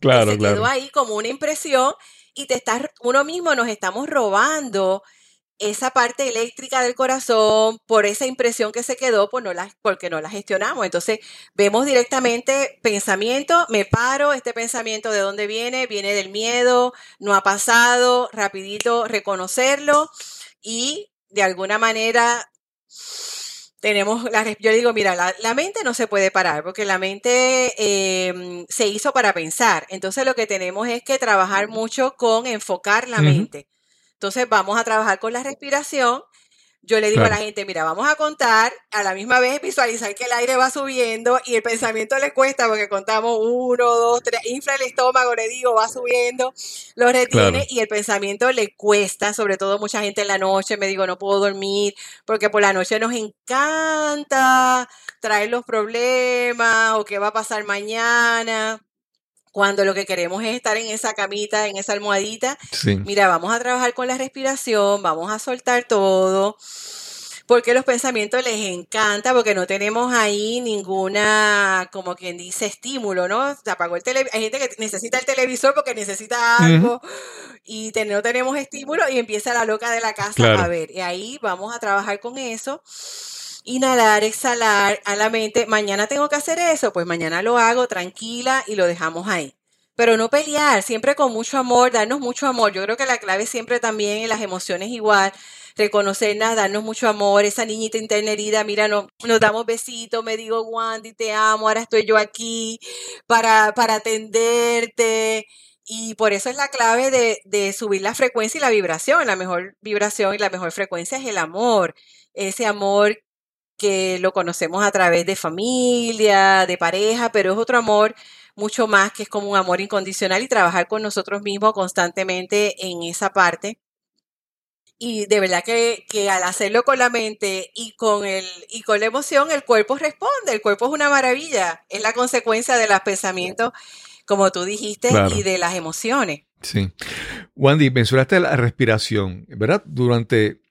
Claro, y se quedó claro. ahí como una impresión y te estás, uno mismo nos estamos robando esa parte eléctrica del corazón por esa impresión que se quedó por no la, porque no la gestionamos. Entonces vemos directamente pensamiento, me paro, este pensamiento de dónde viene, viene del miedo, no ha pasado, rapidito reconocerlo y de alguna manera tenemos la, yo digo, mira, la, la mente no se puede parar porque la mente eh, se hizo para pensar. Entonces lo que tenemos es que trabajar mucho con enfocar la mente. Entonces vamos a trabajar con la respiración. Yo le digo a la gente, mira, vamos a contar, a la misma vez visualizar que el aire va subiendo y el pensamiento le cuesta porque contamos uno, dos, tres, infla el estómago, le digo, va subiendo, lo retiene Claro. y el pensamiento le cuesta, sobre todo mucha gente en la noche, me digo, no puedo dormir, porque por la noche nos encanta traer los problemas o qué va a pasar mañana, cuando lo que queremos es estar en esa camita, en esa almohadita. Sí. Mira, vamos a trabajar con la respiración, vamos a soltar todo, porque los pensamientos les encanta, porque no tenemos ahí ninguna, como quien dice, estímulo, ¿no? Se apagó el tele, hay gente que necesita el televisor porque necesita algo y te- no tenemos estímulo y empieza la loca de la casa Claro. a ver. Y ahí vamos a trabajar con eso. Inhalar, exhalar a la mente. Mañana tengo que hacer eso, pues mañana lo hago tranquila y lo dejamos ahí. Pero no pelear, siempre con mucho amor, darnos mucho amor. Yo creo que la clave siempre también en las emociones igual, reconocernos, darnos mucho amor, esa niñita interna herida, mira, no, nos damos besitos, me digo, Wandy, te amo, ahora estoy yo aquí para, para atenderte. Y por eso es la clave de, de subir la frecuencia y la vibración. La mejor vibración y la mejor frecuencia es el amor. Ese amor que lo conocemos a través de familia, de pareja, pero es otro amor mucho más que es como un amor incondicional y trabajar con nosotros mismos constantemente en esa parte. Y de verdad que, que al hacerlo con la mente y con, el, y con la emoción, el cuerpo responde. El cuerpo es una maravilla. Es la consecuencia de los pensamientos, como tú dijiste, Claro. y de las emociones. Sí. Wandy, mencionaste la respiración, ¿verdad? Durante,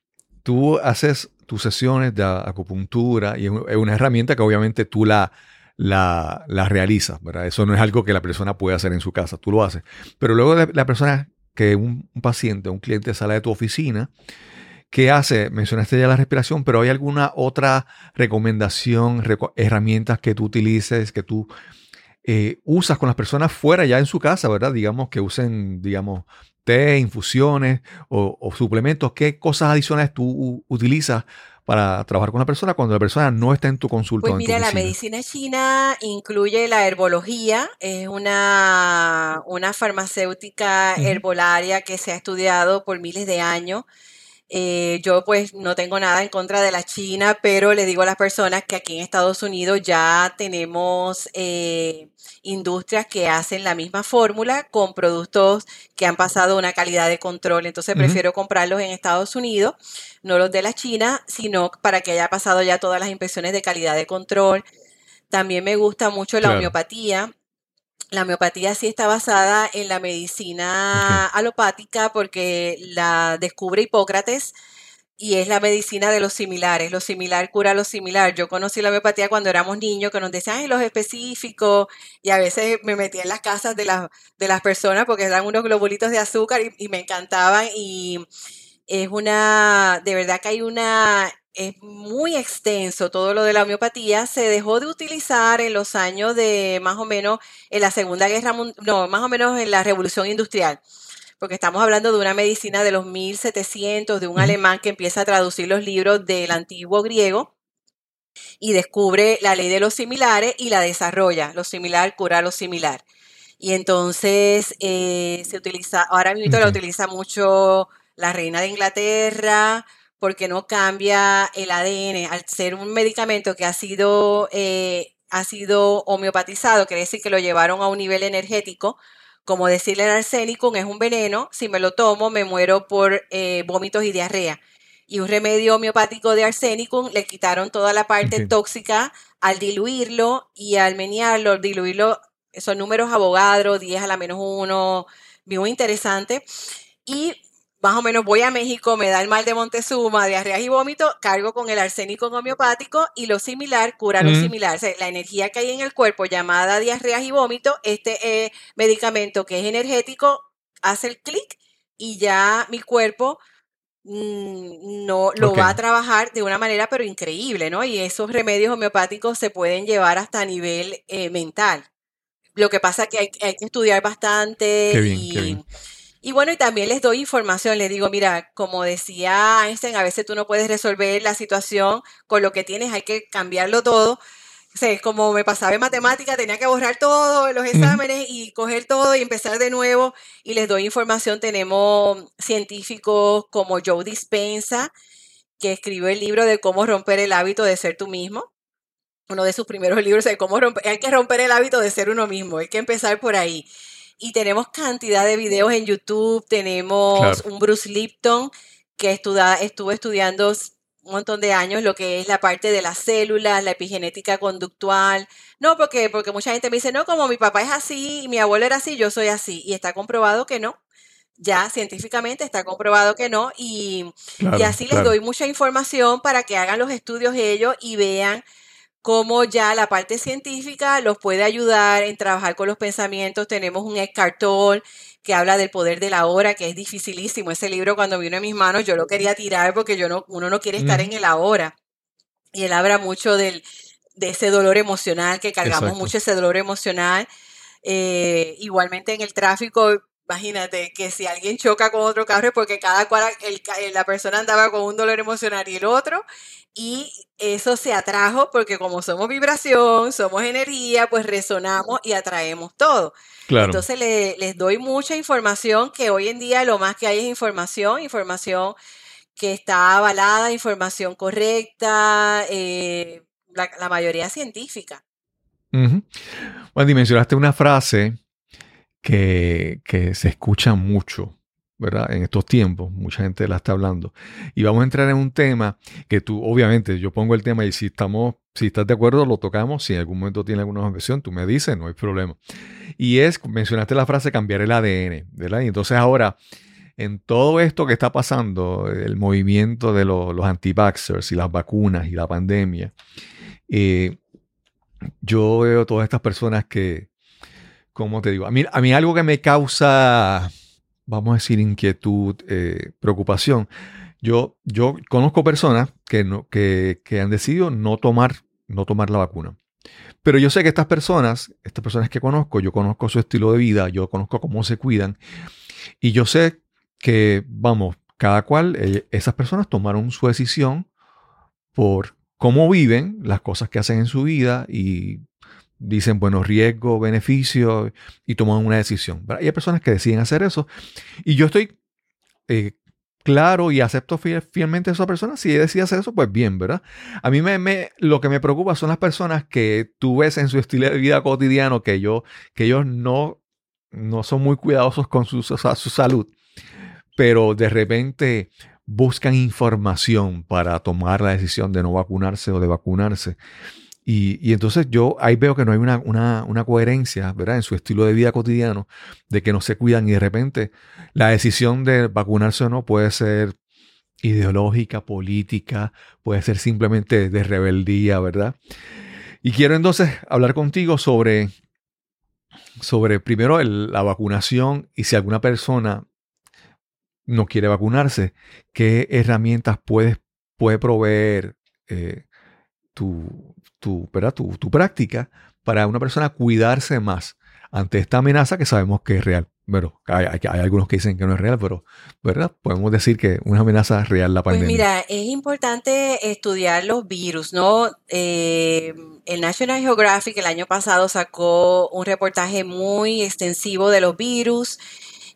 tú haces tus sesiones de acupuntura y es un- es una herramienta que obviamente tú la, la, la realizas, ¿verdad? Eso no es algo que la persona puede hacer en su casa, tú lo haces. Pero luego la persona, que un, paciente, un cliente sale de tu oficina, ¿qué hace? Mencionaste ya la respiración, pero ¿hay alguna otra recomendación, reco- herramientas que tú utilices, que tú eh, usas con las personas fuera ya en su casa, ¿verdad? Digamos que usen, digamos, té, infusiones o, o suplementos. ¿Qué cosas adicionales tú utilizas para trabajar con la persona cuando la persona no está en tu consulta Pues tu mira, la medicina china incluye la herbología, es una, una farmacéutica herbolaria que se ha estudiado por miles de años. Eh, yo pues no tengo nada en contra de la China, pero le digo a las personas que aquí en Estados Unidos ya tenemos eh, industrias que hacen la misma fórmula con productos que han pasado una calidad de control. Entonces prefiero comprarlos en Estados Unidos, no los de la China, sino para que haya pasado ya todas las inspecciones de calidad de control. También me gusta mucho la Claro. homeopatía. La homeopatía sí está basada en la medicina alopática porque la descubre Hipócrates y es la medicina de los similares. Lo similar cura lo similar. Yo conocí la homeopatía cuando éramos niños, que nos decían "Ay, los específicos y a veces me metía en las casas de, las de las personas porque eran unos globulitos de azúcar y, y me encantaban y es una, de verdad que hay una, es muy extenso todo lo de la homeopatía. Se dejó de utilizar en los años de más o menos en la Segunda Guerra Mundial, no, más o menos en la Revolución Industrial. Porque estamos hablando de una medicina de los 1700, de un alemán que empieza a traducir los libros del antiguo griego y descubre la ley de los similares y la desarrolla. Lo similar cura lo similar. Y entonces eh, se utiliza, ahora mismo la utiliza mucho la reina de Inglaterra, porque no cambia el ADN al ser un medicamento que ha sido eh, ha sido homeopatizado, quiere decir que lo llevaron a un nivel energético, como decirle el arsénico es un veneno, si me lo tomo me muero por eh, vómitos y diarrea. Y un remedio homeopático de arsénico le quitaron toda la parte tóxica al diluirlo y al menearlo, diluirlo, son números abogados, 10 a la menos 1, muy interesante. Y más o menos voy a México, me da el mal de Montezuma, diarreas y vómito, cargo con el arsénico homeopático y lo similar cura lo Mm. similar. O sea, la energía que hay en el cuerpo llamada diarreas y vómito, este eh, medicamento que es energético hace el clic y ya mi cuerpo mm, no lo va a trabajar de una manera pero increíble, ¿no? Y esos remedios homeopáticos se pueden llevar hasta a nivel eh, mental. Lo que pasa es que hay, hay que estudiar bastante Qué bien, y, qué bien. Y bueno, y también les doy información, les digo, mira, como decía Einstein, a veces tú no puedes resolver la situación con lo que tienes, hay que cambiarlo todo. O sea, es como me pasaba en matemática, tenía que borrar todos los exámenes y coger todo y empezar de nuevo. Y les doy información. Tenemos científicos como Joe Dispensa, que escribió el libro de cómo romper el hábito de ser tú mismo. Uno de sus primeros libros de cómo romper, hay que romper el hábito de ser uno mismo, hay que empezar por ahí. Y tenemos cantidad de videos en YouTube, tenemos Claro. un Bruce Lipton que estuda- estuvo estudiando un montón de años lo que es la parte de las células, la epigenética conductual. No, porque, porque mucha gente me dice, no, como mi papá es así y mi abuelo era así, yo soy así. Y está comprobado que no. Ya científicamente está comprobado que no. Y, y así les claro. doy mucha información para que hagan los estudios ellos y vean cómo ya la parte científica los puede ayudar en trabajar con los pensamientos. Tenemos un Eckhart Tolle que habla del poder de la hora, que es dificilísimo. Ese libro cuando vino en mis manos yo lo quería tirar porque yo no, uno no quiere estar Ujú. en el ahora. Y él habla mucho del, de ese dolor emocional, que cargamos Exacto. mucho ese dolor emocional. Eh, igualmente en el tráfico, imagínate que si alguien choca con otro carro es porque cada cual, el eh, la persona andaba con un dolor emocional y el otro, y eso se atrajo porque como somos vibración, somos energía, pues resonamos y atraemos todo. Claro. Entonces le- les doy mucha información que hoy en día lo más que hay es información, información que está avalada, información correcta, eh, la, la mayoría científica. Ujú. Wendy, mencionaste una frase que, se escucha mucho, ¿verdad? En estos tiempos, mucha gente la está hablando. Y vamos a entrar en un tema que tú, obviamente, yo pongo el tema y si estamos, si estás de acuerdo, lo tocamos. Si en algún momento tiene alguna objeción, tú me dices, no hay problema. Y es, mencionaste la frase cambiar el ADN, ¿verdad? Y entonces ahora, en todo esto que está pasando, el movimiento de los, los anti-vaxxers y las vacunas y la pandemia, eh, yo veo todas estas personas que, ¿cómo te digo? A mí, a mí algo que me causa, vamos a decir, inquietud, eh, preocupación. Yo, yo conozco personas que, no, que, que han decidido no tomar, no tomar la vacuna. Pero yo sé que estas personas, estas personas que conozco, yo conozco su estilo de vida, yo conozco cómo se cuidan. Y yo sé que, vamos, cada cual, eh, esas personas tomaron su decisión por cómo viven, las cosas que hacen en su vida y dicen, bueno, riesgo, beneficio y toman una decisión. ¿verdad? Y hay personas que deciden hacer eso. Y yo estoy eh, claro y acepto fiel- fielmente a esa persona. Si ella decide hacer eso, pues bien, ¿verdad? A mí me, me- lo que me preocupa son las personas que tú ves en su estilo de vida cotidiano que, yo, que ellos no, no son muy cuidadosos con su, sea, su salud, pero de repente buscan información para tomar la decisión de no vacunarse o de vacunarse. Y, entonces yo ahí veo que no hay una, una, una coherencia, ¿verdad? En su estilo de vida cotidiano, de que no se cuidan y de repente la decisión de vacunarse o no puede ser ideológica, política, puede ser simplemente de rebeldía, ¿verdad? Y quiero entonces hablar contigo sobre, sobre primero la vacunación y si alguna persona no quiere vacunarse, qué herramientas puedes, puede proveer eh, tu, tu, ¿verdad? Tu, tu práctica para una persona cuidarse más ante esta amenaza que sabemos que es real. Bueno, hay, hay- hay algunos que dicen que no es real, pero ¿verdad? Podemos decir que una amenaza real la Pues pandemia. mira, es importante estudiar los virus, ¿no? Eh, el National Geographic el año pasado sacó un reportaje muy extensivo de los virus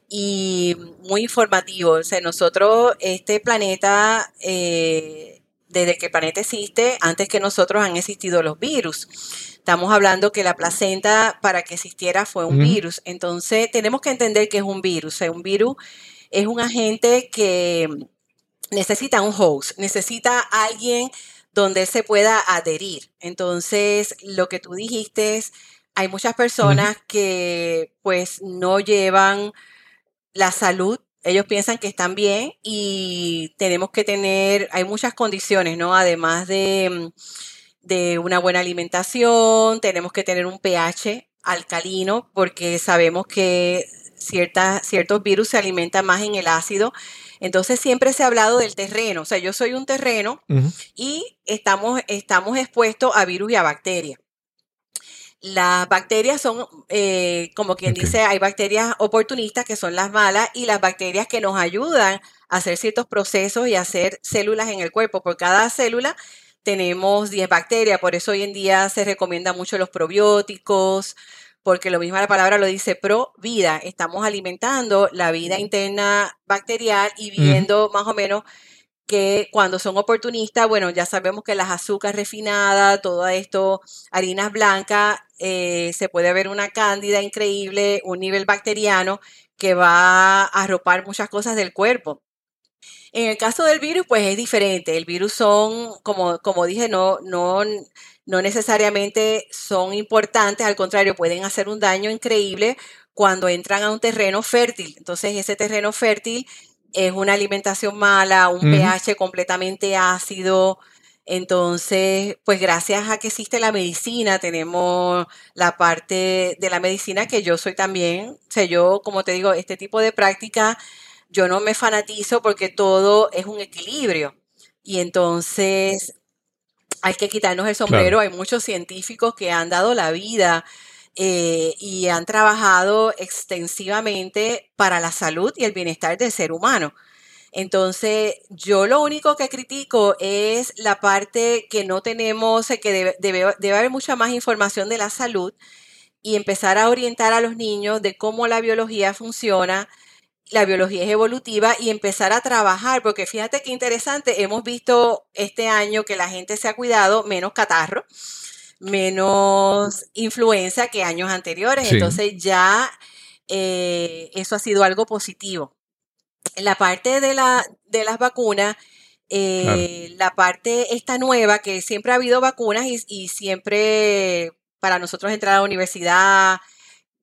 y muy informativo. O sea, nosotros, este planeta, eh, desde que el planeta existe, antes que nosotros han existido los virus. Estamos hablando que la placenta para que existiera fue un virus. Entonces tenemos que entender que es un virus. O sea, un virus es un agente que necesita un host, necesita alguien donde él se pueda adherir. Entonces, lo que tú dijiste es, hay muchas personas que pues no llevan la salud, ellos piensan que están bien y tenemos que tener, hay muchas condiciones, ¿no? Además de, mm, de una buena alimentación, tenemos que tener un pH alcalino porque sabemos que cierta- ciertos virus se alimentan más en el ácido. Entonces siempre se ha hablado del terreno, o sea, yo soy un terreno y estamos, estamos expuestos a virus y a bacterias. Las bacterias son, eh, como quien dice, hay bacterias oportunistas que son las malas y las bacterias que nos ayudan a hacer ciertos procesos y a hacer células en el cuerpo. Por cada célula tenemos 10 bacterias, por eso hoy en día se recomienda mucho los probióticos, porque lo mismo la palabra lo dice pro vida. Estamos alimentando la vida interna bacterial y viendo más o menos que cuando son oportunistas, bueno, ya sabemos que las azúcares refinadas, todo esto, harinas blancas, eh, se puede ver una cándida increíble, un nivel bacteriano que va a arropar muchas cosas del cuerpo. En el caso del virus, pues es diferente. El virus son, como, como dije, no, no, no necesariamente son importantes, al contrario, pueden hacer un daño increíble cuando entran a un terreno fértil. Entonces, ese terreno fértil es una alimentación mala, un pH completamente ácido. Entonces, pues gracias a que existe la medicina, tenemos la parte de la medicina que yo soy también. O sea, yo, como te digo, este tipo de práctica, yo no me fanatizo porque todo es un equilibrio. Y entonces hay que quitarnos el Claro. sombrero. Hay muchos científicos que han dado la vida eh, y han trabajado extensivamente para la salud y el bienestar del ser humano. Entonces, yo lo único que critico es la parte que no tenemos, eh, que debe, debe- debe haber mucha más información de la salud y empezar a orientar a los niños de cómo la biología funciona, la biología es evolutiva y empezar a trabajar, porque fíjate qué interesante, hemos visto este año que la gente se ha cuidado menos catarro, menos influenza que años anteriores, Sí. entonces ya eh, eso ha sido algo positivo. En la parte de, la, de las vacunas, Claro. eh, la parte esta nueva, que siempre ha habido vacunas y, y siempre para nosotros entrar a la universidad,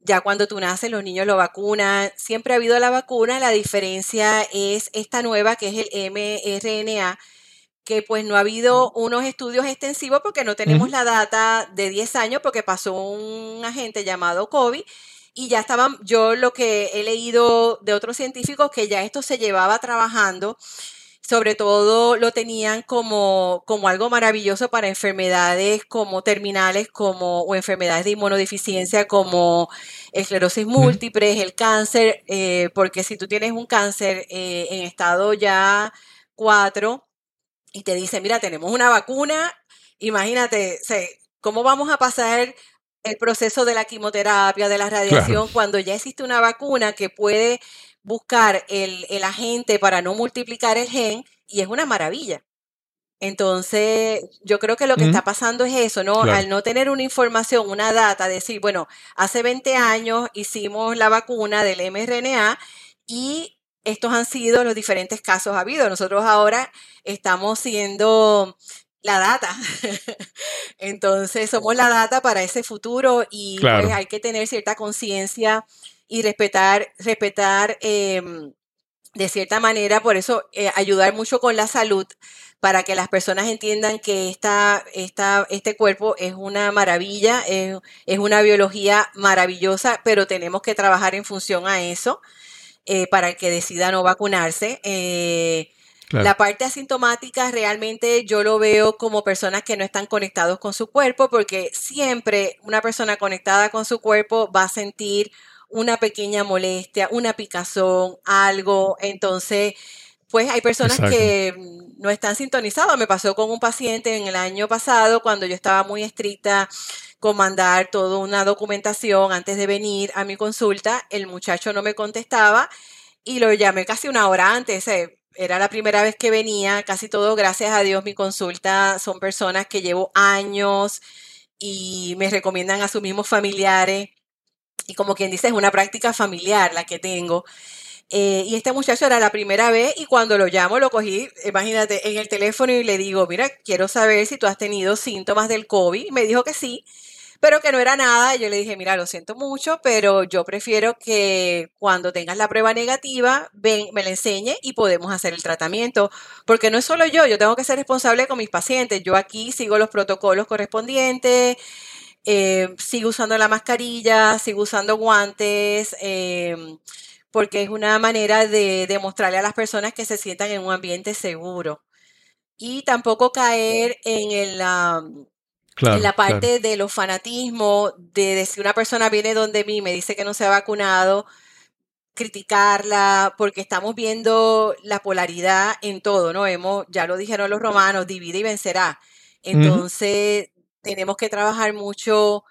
ya cuando tú naces los niños lo vacunan, siempre ha habido la vacuna, la diferencia es esta nueva que es el mRNA, que pues no ha habido unos estudios extensivos porque no tenemos la data de 10 años porque pasó un agente llamado COVID y ya estaban, yo lo que he leído de otros científicos que ya esto se llevaba trabajando, sobre todo lo tenían como, como algo maravilloso para enfermedades como terminales como, o enfermedades de inmunodeficiencia como esclerosis múltiple, el cáncer, eh, porque si tú tienes un cáncer eh, en estado ya 4 y te dice, mira, tenemos una vacuna, imagínate, ¿cómo vamos a pasar el proceso de la quimioterapia, de la Claro. radiación, cuando ya existe una vacuna que puede buscar el, el agente para no multiplicar el gen y es una maravilla? Entonces, yo creo que lo que está pasando es eso, ¿no? Claro. Al no tener una información, una data, decir, bueno, hace 20 años hicimos la vacuna del mRNA y estos han sido los diferentes casos habidos. Nosotros ahora estamos siendo la data. Entonces, somos la data para ese futuro y pues hay que tener cierta conciencia y respetar, respetar em, de cierta manera, por eso eh, ayudar mucho con la salud para que las personas entiendan que esta, esta, este cuerpo es una maravilla, es, es una biología maravillosa, pero tenemos que trabajar en función a eso eh, para el que decida no vacunarse. Eh, Claro. la parte asintomática realmente yo lo veo como personas que no están conectados con su cuerpo, porque siempre una persona conectada con su cuerpo va a sentir una pequeña molestia, una picazón, algo. Entonces, pues hay personas Exacto. que no están sintonizadas. Me pasó con un paciente en el año pasado cuando yo estaba muy estricta con mandar toda una documentación antes de venir a mi consulta. El muchacho no me contestaba y lo llamé casi una hora antes. eh, era la primera vez que venía, casi todo, gracias a Dios, mi consulta son personas que llevo años y me recomiendan a sus mismos familiares. Y como quien dice, es una práctica familiar la que tengo. Eh, y este muchacho era la primera vez y cuando lo llamo lo cogí, imagínate, en el teléfono y le digo, mira, quiero saber si tú has tenido síntomas del COVID. Y me dijo que sí, pero que no era nada. Yo le dije, mira, lo siento mucho, pero yo prefiero que cuando tengas la prueba negativa, ven, me la enseñe y podemos hacer el tratamiento. Porque no es solo yo, yo tengo que ser responsable con mis pacientes. Yo aquí sigo los protocolos correspondientes. eh, sigo usando la mascarilla, sigo usando guantes, eh, porque es una manera de demostrarle a las personas que se sientan en un ambiente seguro. Y tampoco caer en el, Claro, en la claro. parte de los fanatismos, de, de si una persona viene donde mí y me dice que no se ha vacunado, criticarla, porque estamos viendo la polaridad en todo, ¿no? Hemos, ya lo dijeron los romanos, divide y vencerá. Entonces, tenemos que trabajar mucho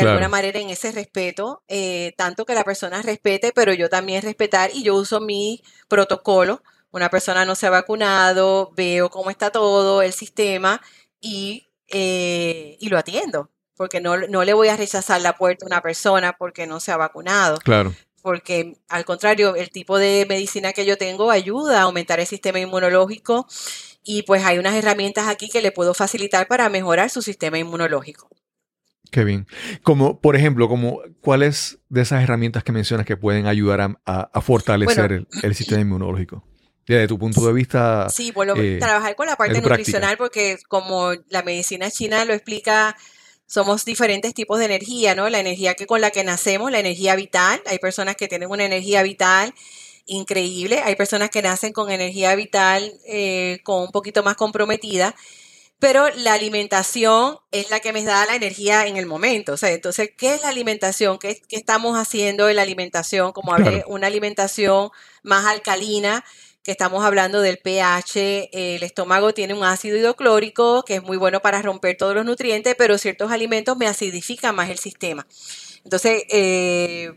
de alguna manera en ese respeto, eh, tanto que la persona respete, pero yo también respetar y yo uso mi protocolo. Una persona no se ha vacunado, veo cómo está todo el sistema y, eh, y lo atiendo, porque no, no le voy a rechazar la puerta a una persona porque no se ha vacunado Claro. porque al contrario, el tipo de medicina que yo tengo ayuda a aumentar el sistema inmunológico y pues hay unas herramientas aquí que le puedo facilitar para mejorar su sistema inmunológico. Qué bien. Como, por ejemplo, como, ¿cuáles de esas herramientas que mencionas que pueden ayudar a, a- a fortalecer Bueno, el, el sistema inmunológico? Desde tu punto de vista, sí, lo- eh, trabajar con la parte práctica. nutricional porque como la medicina china lo explica, somos diferentes tipos de energía, ¿no? La energía que con la que nacemos, la energía vital, hay personas que tienen una energía vital increíble, hay personas que nacen con energía vital eh, con un poquito más comprometida pero la alimentación es la que me da la energía en el momento. O sea, entonces, ¿qué es la alimentación? ¿Qué, qué estamos haciendo en la alimentación? Como hablé, Claro. una alimentación más alcalina, que estamos hablando del pH. El estómago tiene un ácido hidroclórico que es muy bueno para romper todos los nutrientes, pero ciertos alimentos me acidifican más el sistema. Entonces, eh,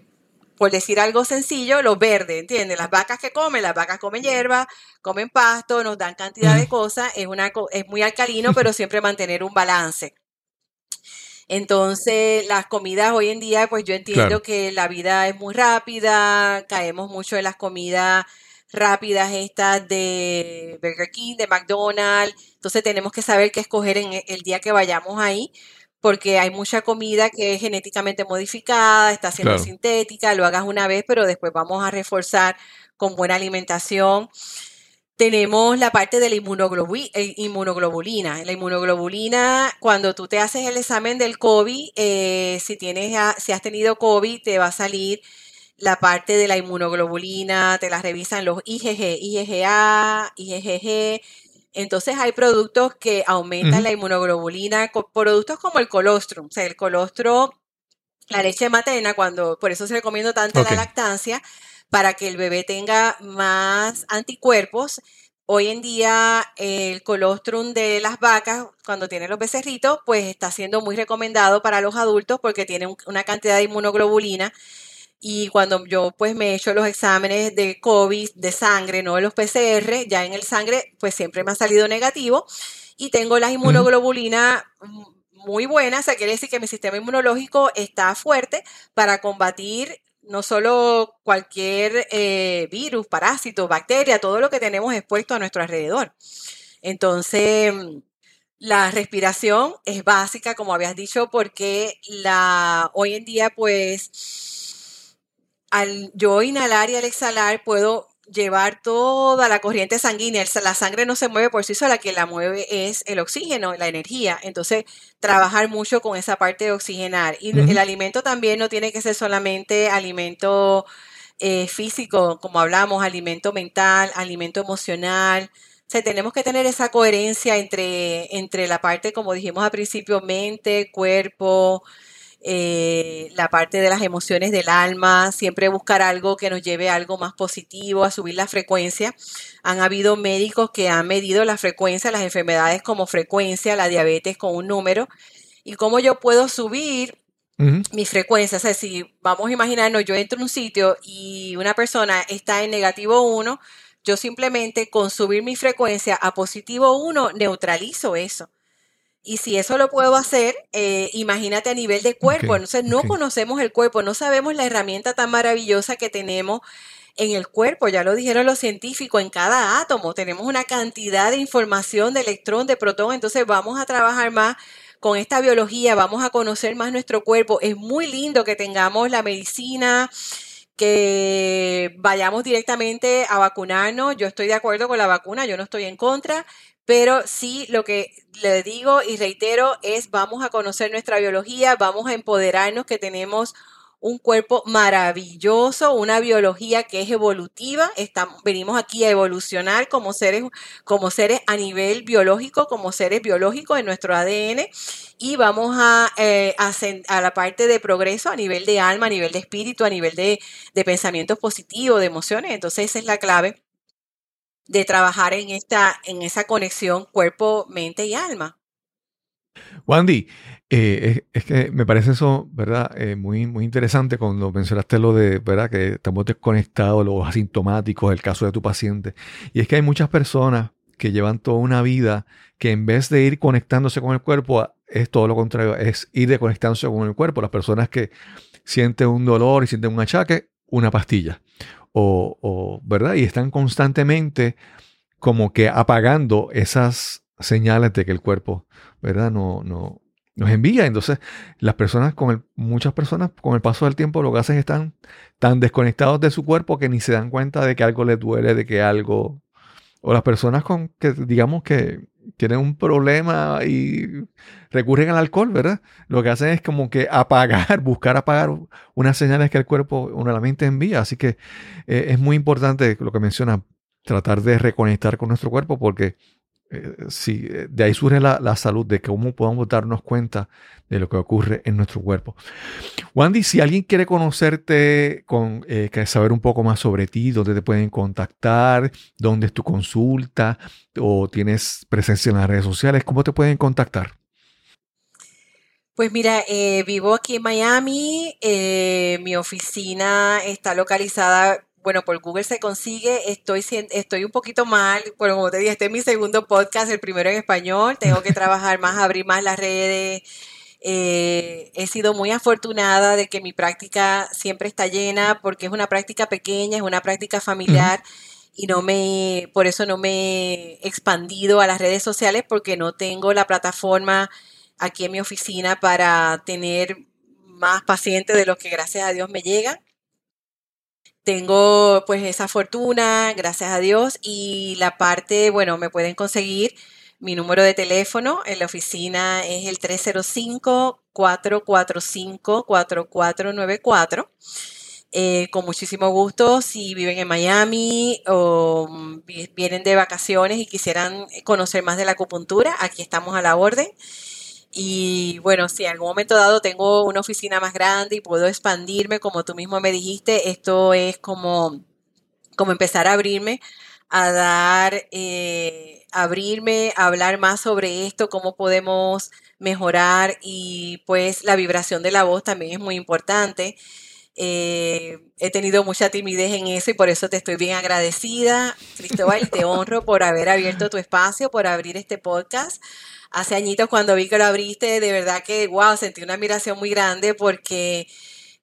por decir algo sencillo, los verdes, ¿entiendes? Las vacas que comen, las vacas comen hierba, comen pasto, nos dan cantidad de Ujú. cosas, es, una, es muy alcalino, pero siempre mantener un balance. Entonces, las comidas hoy en día, pues yo entiendo claro, que la vida es muy rápida, caemos mucho en las comidas rápidas estas de Burger King, de McDonald's, entonces tenemos que saber qué escoger en el día que vayamos ahí, porque hay mucha comida que es genéticamente modificada, está siendo claro. sintética, lo hagas una vez, pero después vamos a reforzar con buena alimentación. Tenemos la parte de la eh, inmunoglobulina. La inmunoglobulina, cuando tú te haces el examen del COVID, eh, si tienes, si has tenido COVID, te va a salir la parte de la inmunoglobulina, te la revisan los IgG, IgA, IgG. Entonces hay productos que aumentan la inmunoglobulina, productos como el colostrum. O sea, el colostrum la leche materna, cuando, por eso se recomiendo tanto la lactancia, para que el bebé tenga más anticuerpos. Hoy en día el colostrum de las vacas, cuando tienen los becerritos, pues está siendo muy recomendado para los adultos porque tiene un- una cantidad de inmunoglobulina. Y cuando yo pues me he hecho los exámenes de COVID de sangre, no de los PCR, ya en el sangre pues siempre me ha salido negativo y tengo las inmunoglobulinas muy buenas, o sea, quiere decir que mi sistema inmunológico está fuerte para combatir no solo cualquier eh, virus, parásito, bacteria, todo lo que tenemos expuesto a nuestro alrededor. Entonces, la respiración es básica, como habías dicho, porque la, hoy en día, pues, al yo inhalar y al exhalar puedo llevar toda la corriente sanguínea. La sangre no se mueve por sí sola, quien la mueve es el oxígeno, la energía. Entonces, trabajar mucho con esa parte de oxigenar. Y el alimento también no tiene que ser solamente alimento eh, físico, como hablamos, alimento mental, alimento emocional. O sea, tenemos que tener esa coherencia entre, entre la parte, como dijimos al principio, mente, cuerpo, eh, la parte de las emociones del alma, siempre buscar algo que nos lleve a algo más positivo, a subir la frecuencia. Han habido médicos que han medido la frecuencia, las enfermedades como frecuencia, la diabetes con un número, y cómo yo puedo subir Ujú. mi frecuencia. O sea, si vamos a imaginarnos, yo entro a un sitio y una persona está en negativo 1, yo simplemente con subir mi frecuencia a positivo 1 neutralizo eso. Y si eso lo puedo hacer, eh, imagínate a nivel de cuerpo. Entonces no conocemos el cuerpo, no sabemos la herramienta tan maravillosa que tenemos en el cuerpo. Ya lo dijeron los científicos, en cada átomo tenemos una cantidad de información de electrón, de protón. Entonces vamos a trabajar más con esta biología, vamos a conocer más nuestro cuerpo. Es muy lindo que tengamos la medicina, que vayamos directamente a vacunarnos. Yo estoy de acuerdo con la vacuna, yo no estoy en contra, pero sí lo que le digo y reitero es vamos a conocer nuestra biología, vamos a empoderarnos que tenemos un cuerpo maravilloso, una biología que es evolutiva. Estamos, venimos aquí a evolucionar como seres, como seres a nivel biológico, como seres biológicos en nuestro ADN y vamos a, eh, a, la parte de progreso a nivel de alma, a nivel de espíritu, a nivel de, de pensamientos positivos, de emociones. Entonces esa es la clave de trabajar en esta, en esa conexión cuerpo, mente y alma. Wandy, eh, es, es que me parece eso, ¿verdad? Eh, muy, muy interesante cuando mencionaste lo de, ¿verdad? Que estamos desconectados, los asintomáticos, el caso de tu paciente. Y es que hay muchas personas que llevan toda una vida que en vez de ir conectándose con el cuerpo, es todo lo contrario, es ir desconectándose con el cuerpo. Las personas que sienten un dolor y sienten un achaque, una pastilla. O, o, ¿verdad? Y están constantemente como que apagando esas señales de que el cuerpo, ¿verdad? No, no, nos envía. Entonces, las personas muchas personas con el paso del tiempo lo que hacen es están tan desconectados de su cuerpo que ni se dan cuenta de que algo les duele, de que algo, o las personas con que digamos que tienen un problema y recurren al alcohol, ¿verdad? Lo que hacen es como que apagar, buscar apagar unas señales que el cuerpo, una la mente envía. Así que eh, es muy importante lo que menciona, tratar de reconectar con nuestro cuerpo porque eh, sí, eh, de ahí surge la, la salud, de cómo podemos darnos cuenta de lo que ocurre en nuestro cuerpo. Wandy, si alguien quiere conocerte, con, eh, saber un poco más sobre ti, dónde te pueden contactar, dónde es tu consulta o tienes presencia en las redes sociales, ¿cómo te pueden contactar? Pues mira, eh, vivo aquí en Miami, eh, mi oficina está localizada, bueno, por Google se consigue, estoy, estoy un poquito mal, bueno, como te dije, este es mi segundo podcast, el primero en español, tengo que trabajar más, abrir más las redes, eh, he sido muy afortunada de que mi práctica siempre está llena porque es una práctica pequeña, es una práctica familiar y no me, por eso no me he expandido a las redes sociales porque no tengo la plataforma aquí en mi oficina para tener más pacientes de los que gracias a Dios me llegan. Tengo pues esa fortuna, gracias a Dios, y la parte, bueno, me pueden conseguir mi número de teléfono en la oficina es el 305-445-4494. Eh, con muchísimo gusto, si viven en Miami o mm, vi- vienen de vacaciones y quisieran conocer más de la acupuntura, aquí estamos a la orden. Y bueno, si en algún momento dado tengo una oficina más grande y puedo expandirme, como tú mismo me dijiste, esto es como, como empezar a abrirme, a dar, eh, abrirme, a hablar más sobre esto, cómo podemos mejorar y pues la vibración de la voz también es muy importante. Eh, he tenido mucha timidez en eso y por eso te estoy bien agradecida, Cristóbal, te honro por haber abierto tu espacio, por abrir este podcast. Hace añitos cuando vi que lo abriste, de verdad que, wow, sentí una admiración muy grande porque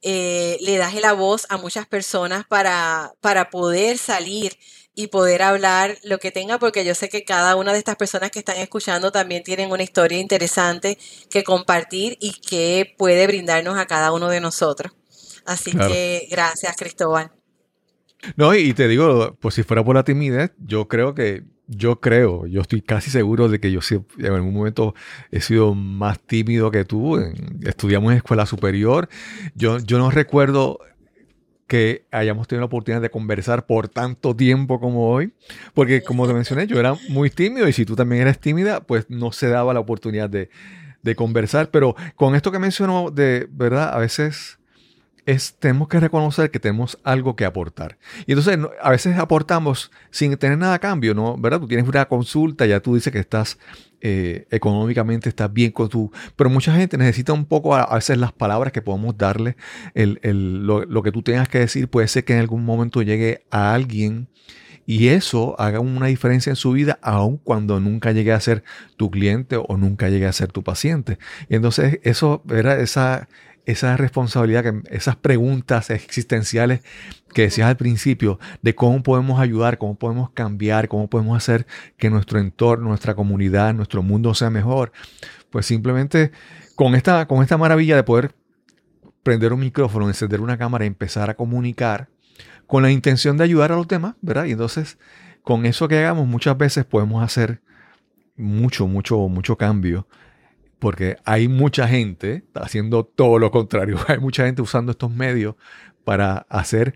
eh, le das la voz a muchas personas para, para poder salir y poder hablar lo que tenga, porque yo sé que cada una de estas personas que están escuchando también tienen una historia interesante que compartir y que puede brindarnos a cada uno de nosotros. Así Claro. que gracias, Cristóbal. No, y, te digo, pues si fuera por la timidez, yo creo que, yo creo, yo estoy casi seguro de que yo sí, en algún momento he sido más tímido que tú. Estudiamos en escuela superior. Yo, yo no recuerdo que hayamos tenido la oportunidad de conversar por tanto tiempo como hoy, porque como te mencioné, yo era muy tímido y si tú también eres tímida, pues no se daba la oportunidad de, de conversar. Pero con esto que mencionó, de verdad, a veces es, tenemos que reconocer que tenemos algo que aportar. Y entonces a veces aportamos sin tener nada a cambio, ¿no? ¿Verdad? Tú tienes una consulta, ya tú dices que estás eh, económicamente, estás bien con tu... Pero mucha gente necesita un poco a, a veces las palabras que podemos darle, el, el- lo, lo que tú tengas que decir puede ser que en algún momento llegue a alguien y eso haga una diferencia en su vida, aun cuando nunca llegue a ser tu cliente o nunca llegue a ser tu paciente. Y entonces eso era esa, esa responsabilidad, que, esas preguntas existenciales que decías al principio de cómo podemos ayudar, cómo podemos cambiar, cómo podemos hacer que nuestro entorno, nuestra comunidad, nuestro mundo sea mejor, pues simplemente con esta, con esta maravilla de poder prender un micrófono, encender una cámara y empezar a comunicar con la intención de ayudar a los demás, ¿verdad? Y entonces, con eso que hagamos, muchas veces podemos hacer mucho, mucho, mucho cambio porque hay mucha gente haciendo todo lo contrario. Hay mucha gente usando estos medios para hacer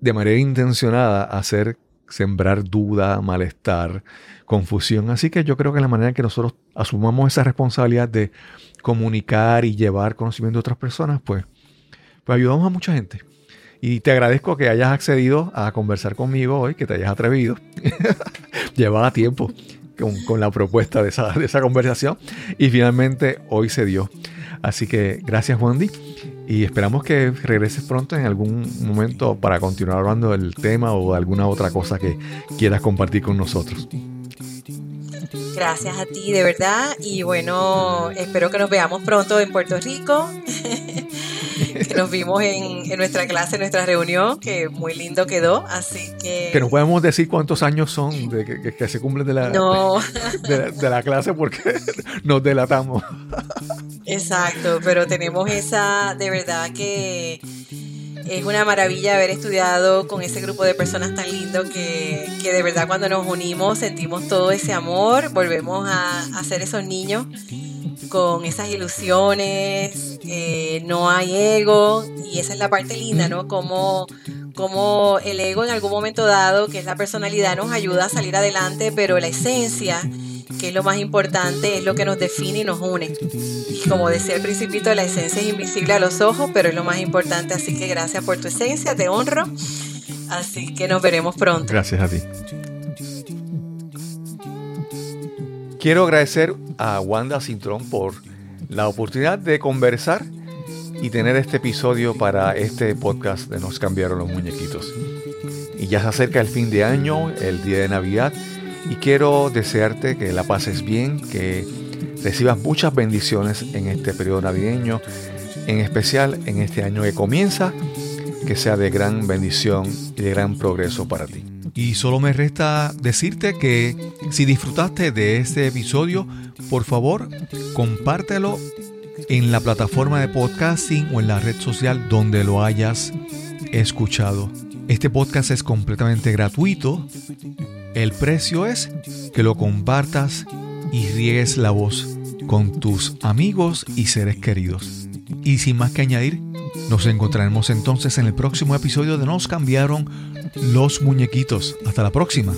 de manera intencionada, hacer sembrar duda, malestar, confusión. Así que yo creo que la manera en que nosotros asumamos esa responsabilidad de comunicar y llevar conocimiento a otras personas, pues, pues ayudamos a mucha gente. Y te agradezco que hayas accedido a conversar conmigo hoy, que te hayas atrevido. Llevaba tiempo con, la propuesta de esa, de esa conversación y finalmente hoy se dio. Así que gracias Wendy y esperamos que regreses pronto en algún momento para continuar hablando del tema o alguna otra cosa que quieras compartir con nosotros. Gracias a ti, de verdad. Y bueno, espero que nos veamos pronto en Puerto Rico. nos vimos en, nuestra clase, en nuestra reunión, que muy lindo quedó. Así que. Que nos podemos decir cuántos años son de que, se cumplen de la, de, la clase porque nos delatamos. Exacto, pero tenemos esa, de verdad que es una maravilla haber estudiado con ese grupo de personas tan lindo que, que, de verdad cuando nos unimos sentimos todo ese amor, volvemos a, a ser esos niños con esas ilusiones, eh, no hay ego y esa es la parte linda, ¿no? Como, como el ego en algún momento dado, que es la personalidad, nos ayuda a salir adelante, pero la esencia, que es lo más importante, es lo que nos define y nos une. Y como decía el principito, la esencia es invisible a los ojos, pero es lo más importante, así que gracias por tu esencia, te honro. Así que nos veremos pronto. Gracias a ti. Quiero agradecer a Wanda Cintrón por la oportunidad de conversar y tener este episodio para este podcast de Nos cambiaron los muñequitos. Y ya se acerca el fin de año, el día de Navidad, y quiero desearte que la pases bien, que recibas muchas bendiciones en este periodo navideño, en especial en este año que comienza, que sea de gran bendición y de gran progreso para ti. Y solo me resta decirte que si disfrutaste de este episodio, por favor, compártelo en la plataforma de podcasting o en la red social donde lo hayas escuchado. Este podcast es completamente gratuito. El precio es que lo compartas y riegues la voz con tus amigos y seres queridos. Y sin más que añadir, nos encontraremos entonces en el próximo episodio de Nos cambiaron los muñequitos. Hasta la próxima.